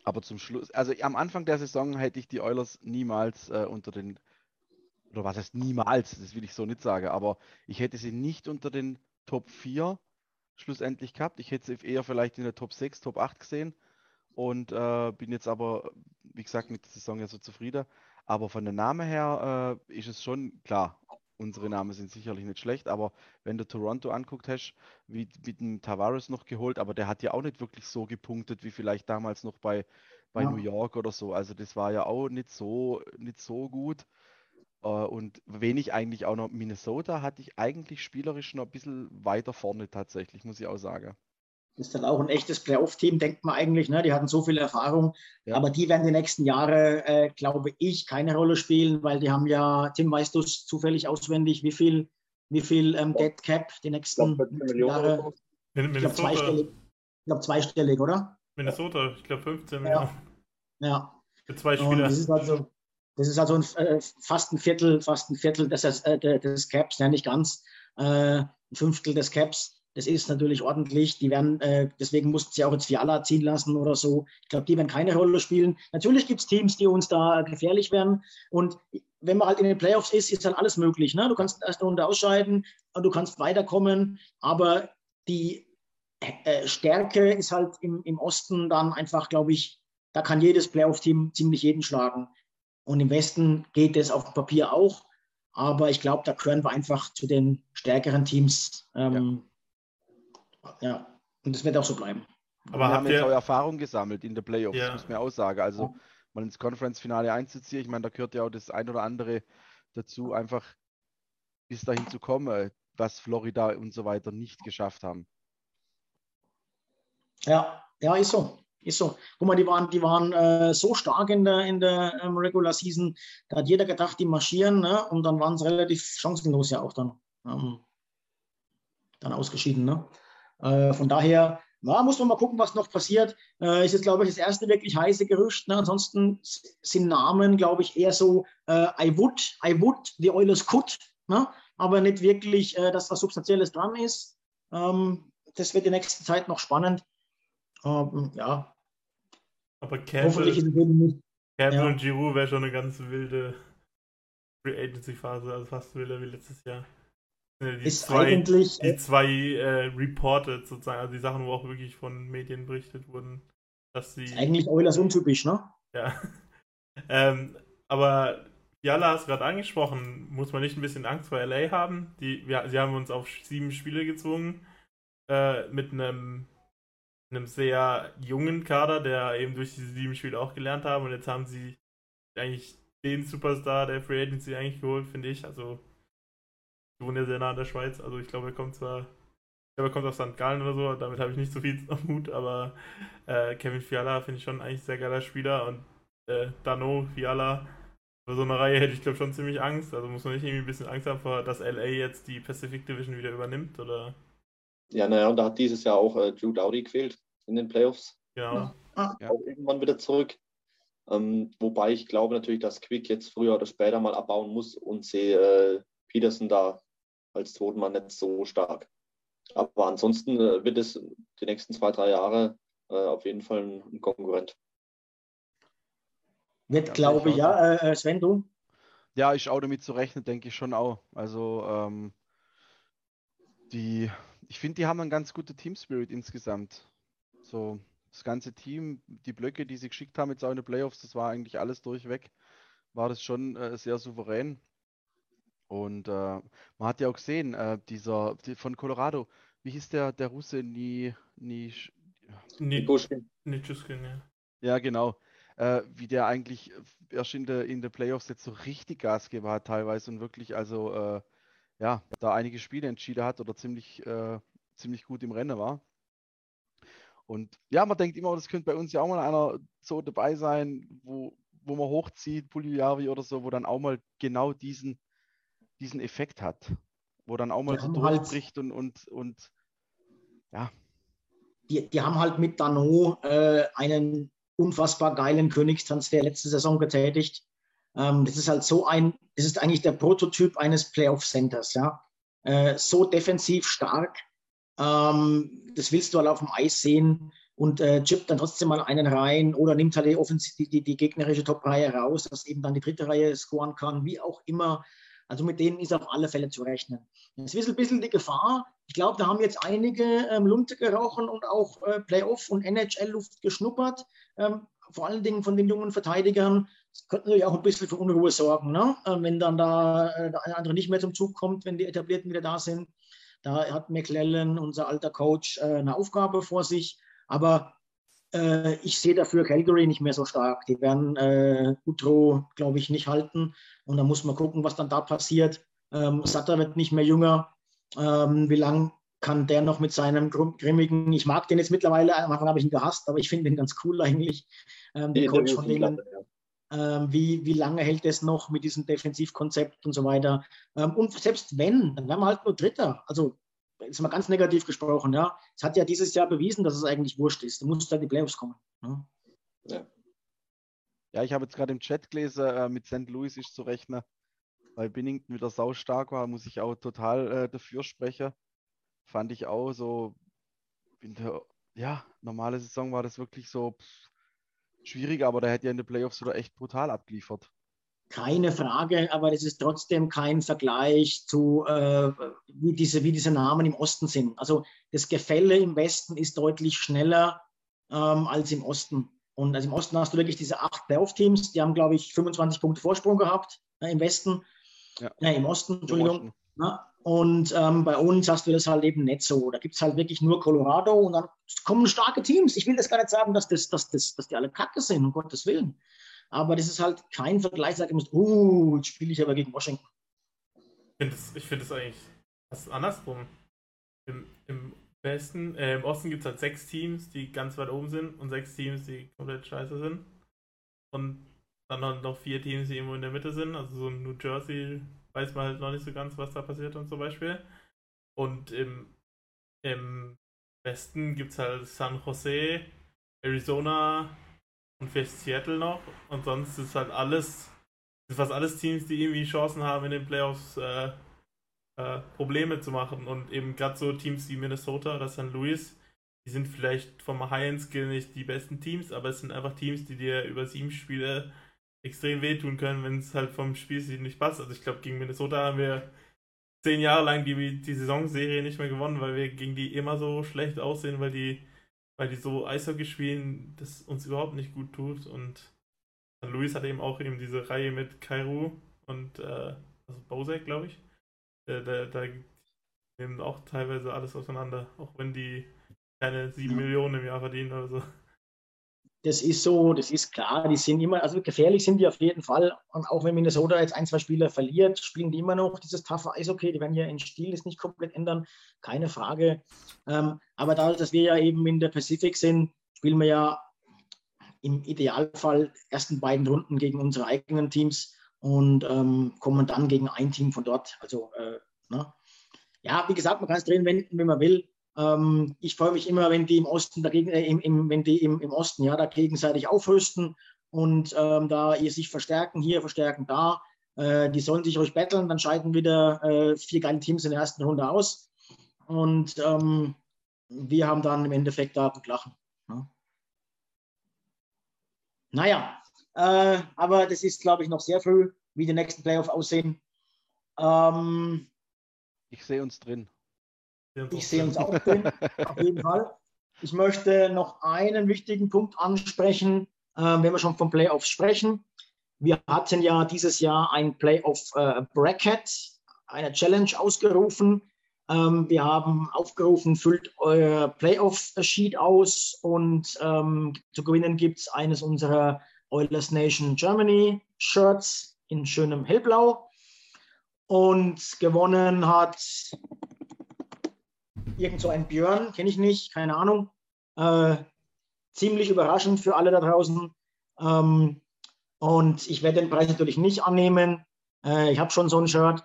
aber zum Schluss, also am Anfang der Saison hätte ich die Oilers niemals äh, unter den, oder was heißt niemals, das will ich so nicht sagen, aber ich hätte sie nicht unter den Top 4 schlussendlich gehabt. Ich hätte sie eher vielleicht in der Top 6, Top 8 gesehen. Und äh, bin jetzt aber, wie gesagt, mit der Saison ja so zufrieden. Aber von der Name her äh, ist es schon klar. Unsere Namen sind sicherlich nicht schlecht, aber wenn du Toronto anguckt hast, wie mit dem Tavares noch geholt, aber der hat ja auch nicht wirklich so gepunktet wie vielleicht damals noch bei, bei ja. New York oder so. Also das war ja auch nicht so, nicht so gut. Äh, und wenig eigentlich auch noch Minnesota hatte ich eigentlich spielerisch noch ein bisschen weiter vorne tatsächlich, muss ich auch sagen ist dann auch ein echtes Playoff-Team, denkt man eigentlich. Ne? Die hatten so viel Erfahrung. Ja. Aber die werden die nächsten Jahre, äh, glaube ich, keine Rolle spielen, weil die haben ja, Tim, weißt du zufällig auswendig, wie viel, wie viel ähm, Dead Cap die nächsten Jahre? Ich glaube zweistellig, glaub, zweistellig, oder? Minnesota, ich glaube 15 Millionen. Ja. ja. Für zwei Spieler. das ist also, das ist also ein, äh, fast ein Viertel, fast ein Viertel des, äh, des Caps, ja nicht ganz, äh, ein Fünftel des Caps. Das ist natürlich ordentlich. Die werden, deswegen mussten sie auch jetzt Fiala ziehen lassen oder so. Ich glaube, die werden keine Rolle spielen. Natürlich gibt es Teams, die uns da gefährlich werden. Und wenn man halt in den Playoffs ist, ist dann alles möglich. Ne? Du kannst erst Runde ausscheiden und du kannst weiterkommen. Aber die Stärke ist halt im, im Osten dann einfach, glaube ich, da kann jedes Playoff-Team ziemlich jeden schlagen. Und im Westen geht es auf dem Papier auch. Aber ich glaube, da gehören wir einfach zu den stärkeren Teams. Ähm, ja, und das wird auch so bleiben. Aber wir haben jetzt auch Erfahrung gesammelt in der Playoffs, ja. muss man auch sagen. Also mal ins Conference-Finale einzuziehen, ich meine, da gehört ja auch das ein oder andere dazu, einfach bis dahin zu kommen, was Florida und so weiter nicht geschafft haben. Ja, ja, ist so. Ist so. Guck mal, die waren, die waren äh, so stark in der, in der ähm, Regular Season, da hat jeder gedacht, die marschieren, ne? und dann waren sie relativ chancenlos ja auch dann, ähm, dann ausgeschieden. Ne? Äh, von daher ja, muss man mal gucken, was noch passiert. Äh, ist jetzt, glaube ich, das erste wirklich heiße Gerücht. Ne? Ansonsten sind Namen, glaube ich, eher so äh, I would, I would, the Oilers could, ne? aber nicht wirklich, äh, dass was Substanzielles dran ist. Ähm, das wird die nächste Zeit noch spannend. Ähm, ja. Aber Campbell, Campbell ja. und Giroud wäre schon eine ganz wilde Free Agency Phase, also fast wilder wie letztes Jahr. Die ist zwei, eigentlich. Die zwei äh, reported sozusagen, also die Sachen, wo auch wirklich von Medien berichtet wurden, dass sie. Eigentlich Oilers untypisch, ne? Ja. ähm, aber Jalla hast gerade angesprochen, muss man nicht ein bisschen Angst vor LA haben? Die, wir, sie haben uns auf sieben Spiele gezwungen, äh, mit einem, einem sehr jungen Kader, der eben durch diese sieben Spiele auch gelernt haben. Und jetzt haben sie eigentlich den Superstar der Free Agency eigentlich geholt, finde ich. Also wohne ja sehr nah an der Schweiz, also ich glaube, er kommt zwar, ich er kommt aus St. Gallen oder so, damit habe ich nicht so viel am Hut, aber äh, Kevin Fiala finde ich schon eigentlich sehr geiler Spieler und äh, Dano, Fiala, für so eine Reihe hätte ich glaube schon ziemlich Angst. Also muss man nicht irgendwie ein bisschen Angst haben, vor, dass LA jetzt die Pacific Division wieder übernimmt, oder? Ja, naja, und da hat dieses Jahr auch äh, Drew Dowdy gefehlt in den Playoffs. Genau. Ja. Ah. Auch irgendwann wieder zurück. Ähm, wobei ich glaube natürlich, dass Quick jetzt früher oder später mal abbauen muss und sehe äh, Peterson da als zweiten Mann nicht so stark. Aber ansonsten äh, wird es die nächsten zwei, drei Jahre äh, auf jeden Fall ein, ein Konkurrent. Wird, ja, glaube ich, ja. Äh, äh, Sven, du? Ja, ich auch damit zu rechnen, denke ich schon auch. Also, ähm, die, ich finde, die haben einen ganz guten Team-Spirit insgesamt. So, das ganze Team, die Blöcke, die sie geschickt haben jetzt auch in den Playoffs, das war eigentlich alles durchweg, war das schon äh, sehr souverän. Und äh, man hat ja auch gesehen, äh, dieser die, von Colorado, wie hieß der, der Russe, Nie, Nie, Nikushkin. Nikushkin, ja. Ja, genau. Äh, wie der eigentlich erst in der in der Playoffs jetzt so richtig Gas gegeben hat teilweise und wirklich also äh, ja, da einige Spiele entschieden hat oder ziemlich, äh, ziemlich gut im Rennen war. Und ja, man denkt immer, das könnte bei uns ja auch mal einer so dabei sein, wo, wo man hochzieht, Puliari oder so, wo dann auch mal genau diesen diesen Effekt hat, wo dann auch mal die so durchbricht halt, und, und, und ja. Die, die haben halt mit Dano äh, einen unfassbar geilen Königstransfer letzte Saison getätigt. Ähm, das ist halt so ein, das ist eigentlich der Prototyp eines Playoff-Centers, ja. Äh, so defensiv stark. Ähm, das willst du halt auf dem Eis sehen und äh, chippt dann trotzdem mal einen rein oder nimmt halt die, die, die, die gegnerische Top-Reihe raus, dass eben dann die dritte Reihe scoren kann, wie auch immer. Also mit denen ist auf alle Fälle zu rechnen. Es ist ein bisschen die Gefahr. Ich glaube, da haben jetzt einige ähm, Lunte gerochen und auch äh, Playoff- und NHL-Luft geschnuppert. Ähm, vor allen Dingen von den jungen Verteidigern. Das könnte natürlich auch ein bisschen für Unruhe sorgen, ne? äh, wenn dann da äh, der eine andere nicht mehr zum Zug kommt, wenn die Etablierten wieder da sind. Da hat McClellan, unser alter Coach, äh, eine Aufgabe vor sich. Aber äh, ich sehe dafür Calgary nicht mehr so stark. Die werden äh, Utro, glaube ich, nicht halten. Und da muss man gucken, was dann da passiert. Ähm, Sutter wird nicht mehr jünger. Ähm, wie lange kann der noch mit seinem grimmigen, ich mag den jetzt mittlerweile, am Anfang habe ich ihn gehasst, aber ich finde ihn ganz cool eigentlich, ähm, den Coach von denen. Ähm, wie, wie lange hält es noch mit diesem Defensivkonzept und so weiter? Ähm, und selbst wenn, dann wären wir halt nur Dritter. Also jetzt mal ganz negativ gesprochen, ja, es hat ja dieses Jahr bewiesen, dass es eigentlich wurscht ist. Du musst dann die Playoffs kommen. Ne? Ja. ja, ich habe jetzt gerade im Chat gelesen, äh, mit St. Louis ist zu rechnen, weil Binnington wieder sau stark war, muss ich auch total äh, dafür sprechen. Fand ich auch so, in der ja, normale Saison war das wirklich so pff, schwierig, aber der hätte ja in den Playoffs wieder echt brutal abgeliefert. Keine Frage, aber es ist trotzdem kein Vergleich zu, äh, wie, diese, wie diese Namen im Osten sind. Also das Gefälle im Westen ist deutlich schneller ähm, als im Osten. Und also im Osten hast du wirklich diese acht Playoff-Teams, die haben, glaube ich, 25 Punkte Vorsprung gehabt äh, im Westen. Ja. Äh, Im Osten, Entschuldigung. Ja, und ähm, bei uns hast du das halt eben nicht so. Da gibt es halt wirklich nur Colorado und dann kommen starke Teams. Ich will das gar nicht sagen, dass, das, dass, das, dass die alle kacke sind, um Gottes Willen. Aber das ist halt kein Vergleich, sag ich muss, uh, jetzt spiele ich aber gegen Washington. Ich finde find eigentlich fast andersrum. Im, Im Westen, äh, im Osten gibt es halt sechs Teams, die ganz weit oben sind und sechs Teams, die komplett scheiße sind. Und dann noch vier Teams, die irgendwo in der Mitte sind. Also so in New Jersey weiß man halt noch nicht so ganz, was da passiert und zum Beispiel. Und im, im Westen gibt es halt San Jose, Arizona, und vielleicht Seattle noch. Und sonst ist halt alles, ist fast alles Teams, die irgendwie Chancen haben, in den Playoffs äh, äh, Probleme zu machen. Und eben gerade so Teams wie Minnesota oder St. Louis, die sind vielleicht vom High-End-Skill nicht die besten Teams, aber es sind einfach Teams, die dir über sieben Spiele extrem wehtun können, wenn es halt vom Spielstil nicht passt. Also ich glaube, gegen Minnesota haben wir zehn Jahre lang die, die Saisonserie nicht mehr gewonnen, weil wir gegen die immer so schlecht aussehen, weil die weil die so Eishockey spielen, das uns überhaupt nicht gut tut. Und Luis hat eben auch eben diese Reihe mit Kairu und äh, also Bosek, glaube ich. Da, da, da nehmen auch teilweise alles auseinander, auch wenn die keine 7 ja. Millionen im Jahr verdienen oder so. Das ist so, das ist klar, die sind immer, also gefährlich sind die auf jeden Fall. Und auch wenn Minnesota jetzt ein, zwei Spieler verliert, spielen die immer noch dieses taffe Eishockey. Die werden ja ihren Stil ist nicht komplett ändern, keine Frage. Ähm, aber dadurch, dass wir ja eben in der Pacific sind, spielen wir ja im Idealfall ersten beiden Runden gegen unsere eigenen Teams und ähm, kommen dann gegen ein Team von dort. Also, äh, ne? ja, wie gesagt, man kann es drehen, wenden, wenn man will. Ähm, ich freue mich immer, wenn die im Osten dagegen, äh, im, im, wenn die im, im Osten ja da gegenseitig aufrüsten und ähm, da ihr sich verstärken, hier verstärken, da. Äh, die sollen sich ruhig betteln, dann scheiden wieder äh, vier geile Teams in der ersten Runde aus. Und ähm, wir haben dann im Endeffekt da gut lachen. Ne? Naja, äh, aber das ist, glaube ich, noch sehr früh, wie die nächsten Playoffs aussehen. Ähm, ich sehe uns drin. Ich sehe uns auch drin, auf jeden Fall. Ich möchte noch einen wichtigen Punkt ansprechen, äh, wenn wir schon von Playoffs sprechen. Wir hatten ja dieses Jahr ein Playoff äh, Bracket, eine Challenge ausgerufen. Ähm, wir haben aufgerufen, füllt euer Playoff-Sheet aus und ähm, zu gewinnen gibt es eines unserer Oilers Nation Germany Shirts in schönem Hellblau. Und gewonnen hat irgend so ein Björn, kenne ich nicht, keine Ahnung. Äh, ziemlich überraschend für alle da draußen. Ähm, und ich werde den Preis natürlich nicht annehmen. Äh, ich habe schon so ein Shirt.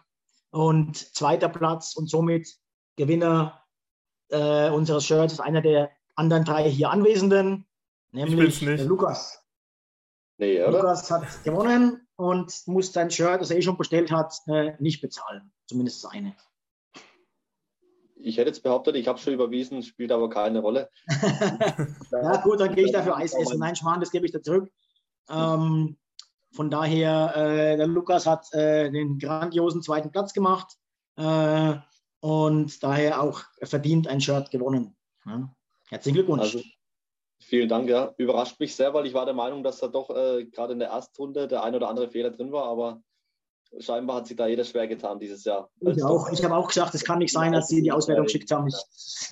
Und zweiter Platz und somit Gewinner äh, unseres Shirts ist einer der anderen drei hier Anwesenden, nämlich Lukas. Nee, Lukas hat gewonnen und muss sein Shirt, das er eh schon bestellt hat, äh, nicht bezahlen. Zumindest seine. Ich hätte jetzt behauptet, ich habe schon überwiesen, spielt aber keine Rolle. ja, gut, dann gehe ich dafür Eis essen. Nein, Schmarrn, das gebe ich da zurück. Ähm, von daher, äh, der Lukas hat äh, den grandiosen zweiten Platz gemacht äh, und daher auch verdient ein Shirt gewonnen. Ja. Herzlichen Glückwunsch. Also, Vielen Dank, ja. Überrascht mich sehr, weil ich war der Meinung, dass da doch äh, gerade in der Erstrunde der ein oder andere Fehler drin war, aber scheinbar hat sich da jeder schwer getan dieses Jahr. Ich auch. Ich habe auch gesagt, es kann nicht sein, dass sie die Auswertung geschickt haben. Ich,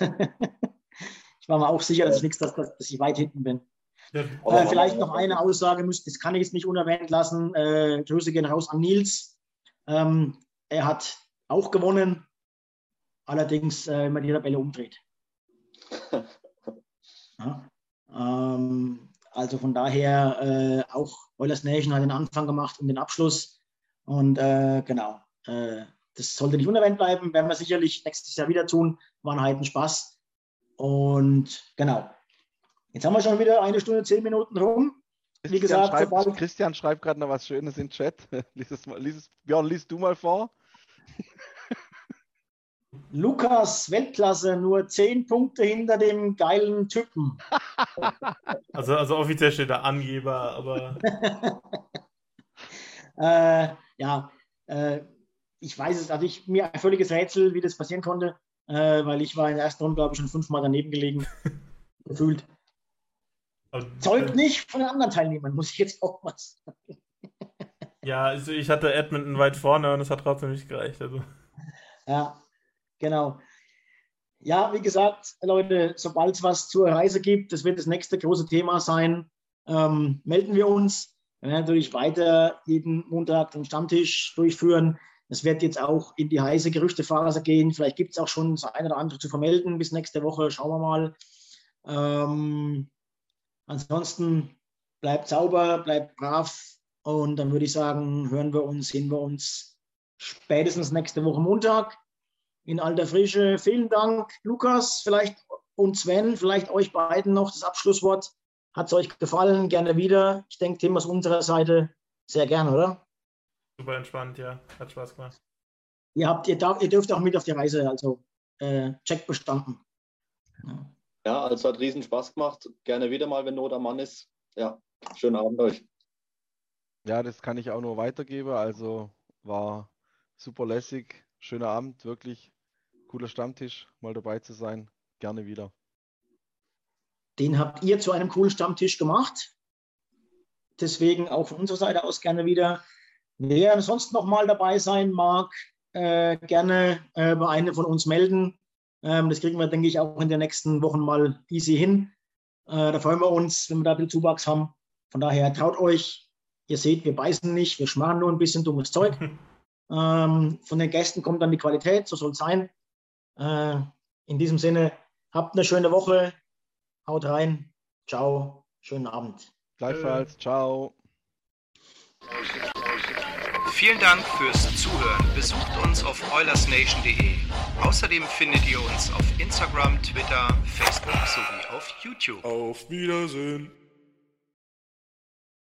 ich, war mir auch sicher, dass ich nichts, dass, dass ich weit hinten bin. Ja, äh, vielleicht noch eine Aussage, muss, das kann ich jetzt nicht unerwähnt lassen. Äh, Grüße gehen raus an Nils. Ähm, er hat auch gewonnen, allerdings, äh, wenn man die Tabelle umdreht. ja. Ähm, also von daher äh, auch Oilers Nation hat den Anfang gemacht und den Abschluss. Und äh, genau, äh, das sollte nicht unerwähnt bleiben. Werden wir sicherlich nächstes Jahr wieder tun. War ein heiden Spaß. Und genau. Jetzt haben wir schon wieder eine Stunde, zehn Minuten rum. Wie gesagt, schreibt, Christian schreibt gerade noch was Schönes in den Chat. Lies es mal, lies es, Björn, liest du mal vor. Lukas Weltklasse nur zehn Punkte hinter dem geilen Typen. Also, also offiziell steht da Angeber, aber. Äh, ja, äh, ich weiß es, also ich, mir ein völliges Rätsel, wie das passieren konnte, äh, weil ich war in der ersten Runde, glaube ich, schon fünfmal daneben gelegen, gefühlt. Zeugt nicht von den anderen Teilnehmern, muss ich jetzt auch mal sagen. Ja, also ich hatte Edmonton weit vorne und es hat trotzdem nicht gereicht. Also. Ja, Genau. Ja, wie gesagt, Leute, sobald es was zur Reise gibt, das wird das nächste große Thema sein, ähm, melden wir uns. Wir werden natürlich weiter jeden Montag den Stammtisch durchführen. Es wird jetzt auch in die heiße Gerüchtephase gehen. Vielleicht gibt es auch schon das eine oder andere zu vermelden bis nächste Woche. Schauen wir mal. Ähm, ansonsten bleibt sauber, bleibt brav. Und dann würde ich sagen, hören wir uns, sehen wir uns spätestens nächste Woche Montag in alter Frische. Vielen Dank, Lukas, vielleicht und Sven, vielleicht euch beiden noch das Abschlusswort. Hat es euch gefallen? Gerne wieder. Ich denke, Tim aus unserer Seite sehr gern, oder? Super entspannt, ja. Hat Spaß gemacht. Ihr, habt, ihr, darf, ihr dürft auch mit auf die Reise, also äh, Check bestanden. Ja. ja, also hat riesen Spaß gemacht. Gerne wieder mal, wenn Not am Mann ist. Ja, schönen Abend euch. Ja, das kann ich auch nur weitergeben. Also war super lässig. Schöner Abend, wirklich cooler Stammtisch, mal dabei zu sein. Gerne wieder. Den habt ihr zu einem coolen Stammtisch gemacht. Deswegen auch von unserer Seite aus gerne wieder. Wer sonst noch mal dabei sein mag, äh, gerne äh, bei einem von uns melden. Ähm, das kriegen wir, denke ich, auch in den nächsten Wochen mal easy hin. Äh, da freuen wir uns, wenn wir da ein bisschen Zuwachs haben. Von daher traut euch. Ihr seht, wir beißen nicht, wir schmarren nur ein bisschen dummes Zeug. ähm, von den Gästen kommt dann die Qualität, so soll es sein. Äh, in diesem Sinne, habt eine schöne Woche. Haut rein. Ciao. Schönen Abend. Gleichfalls. Ciao. Vielen Dank fürs Zuhören. Besucht uns auf oilersnation.de. Außerdem findet ihr uns auf Instagram, Twitter, Facebook sowie auf YouTube. Auf Wiedersehen.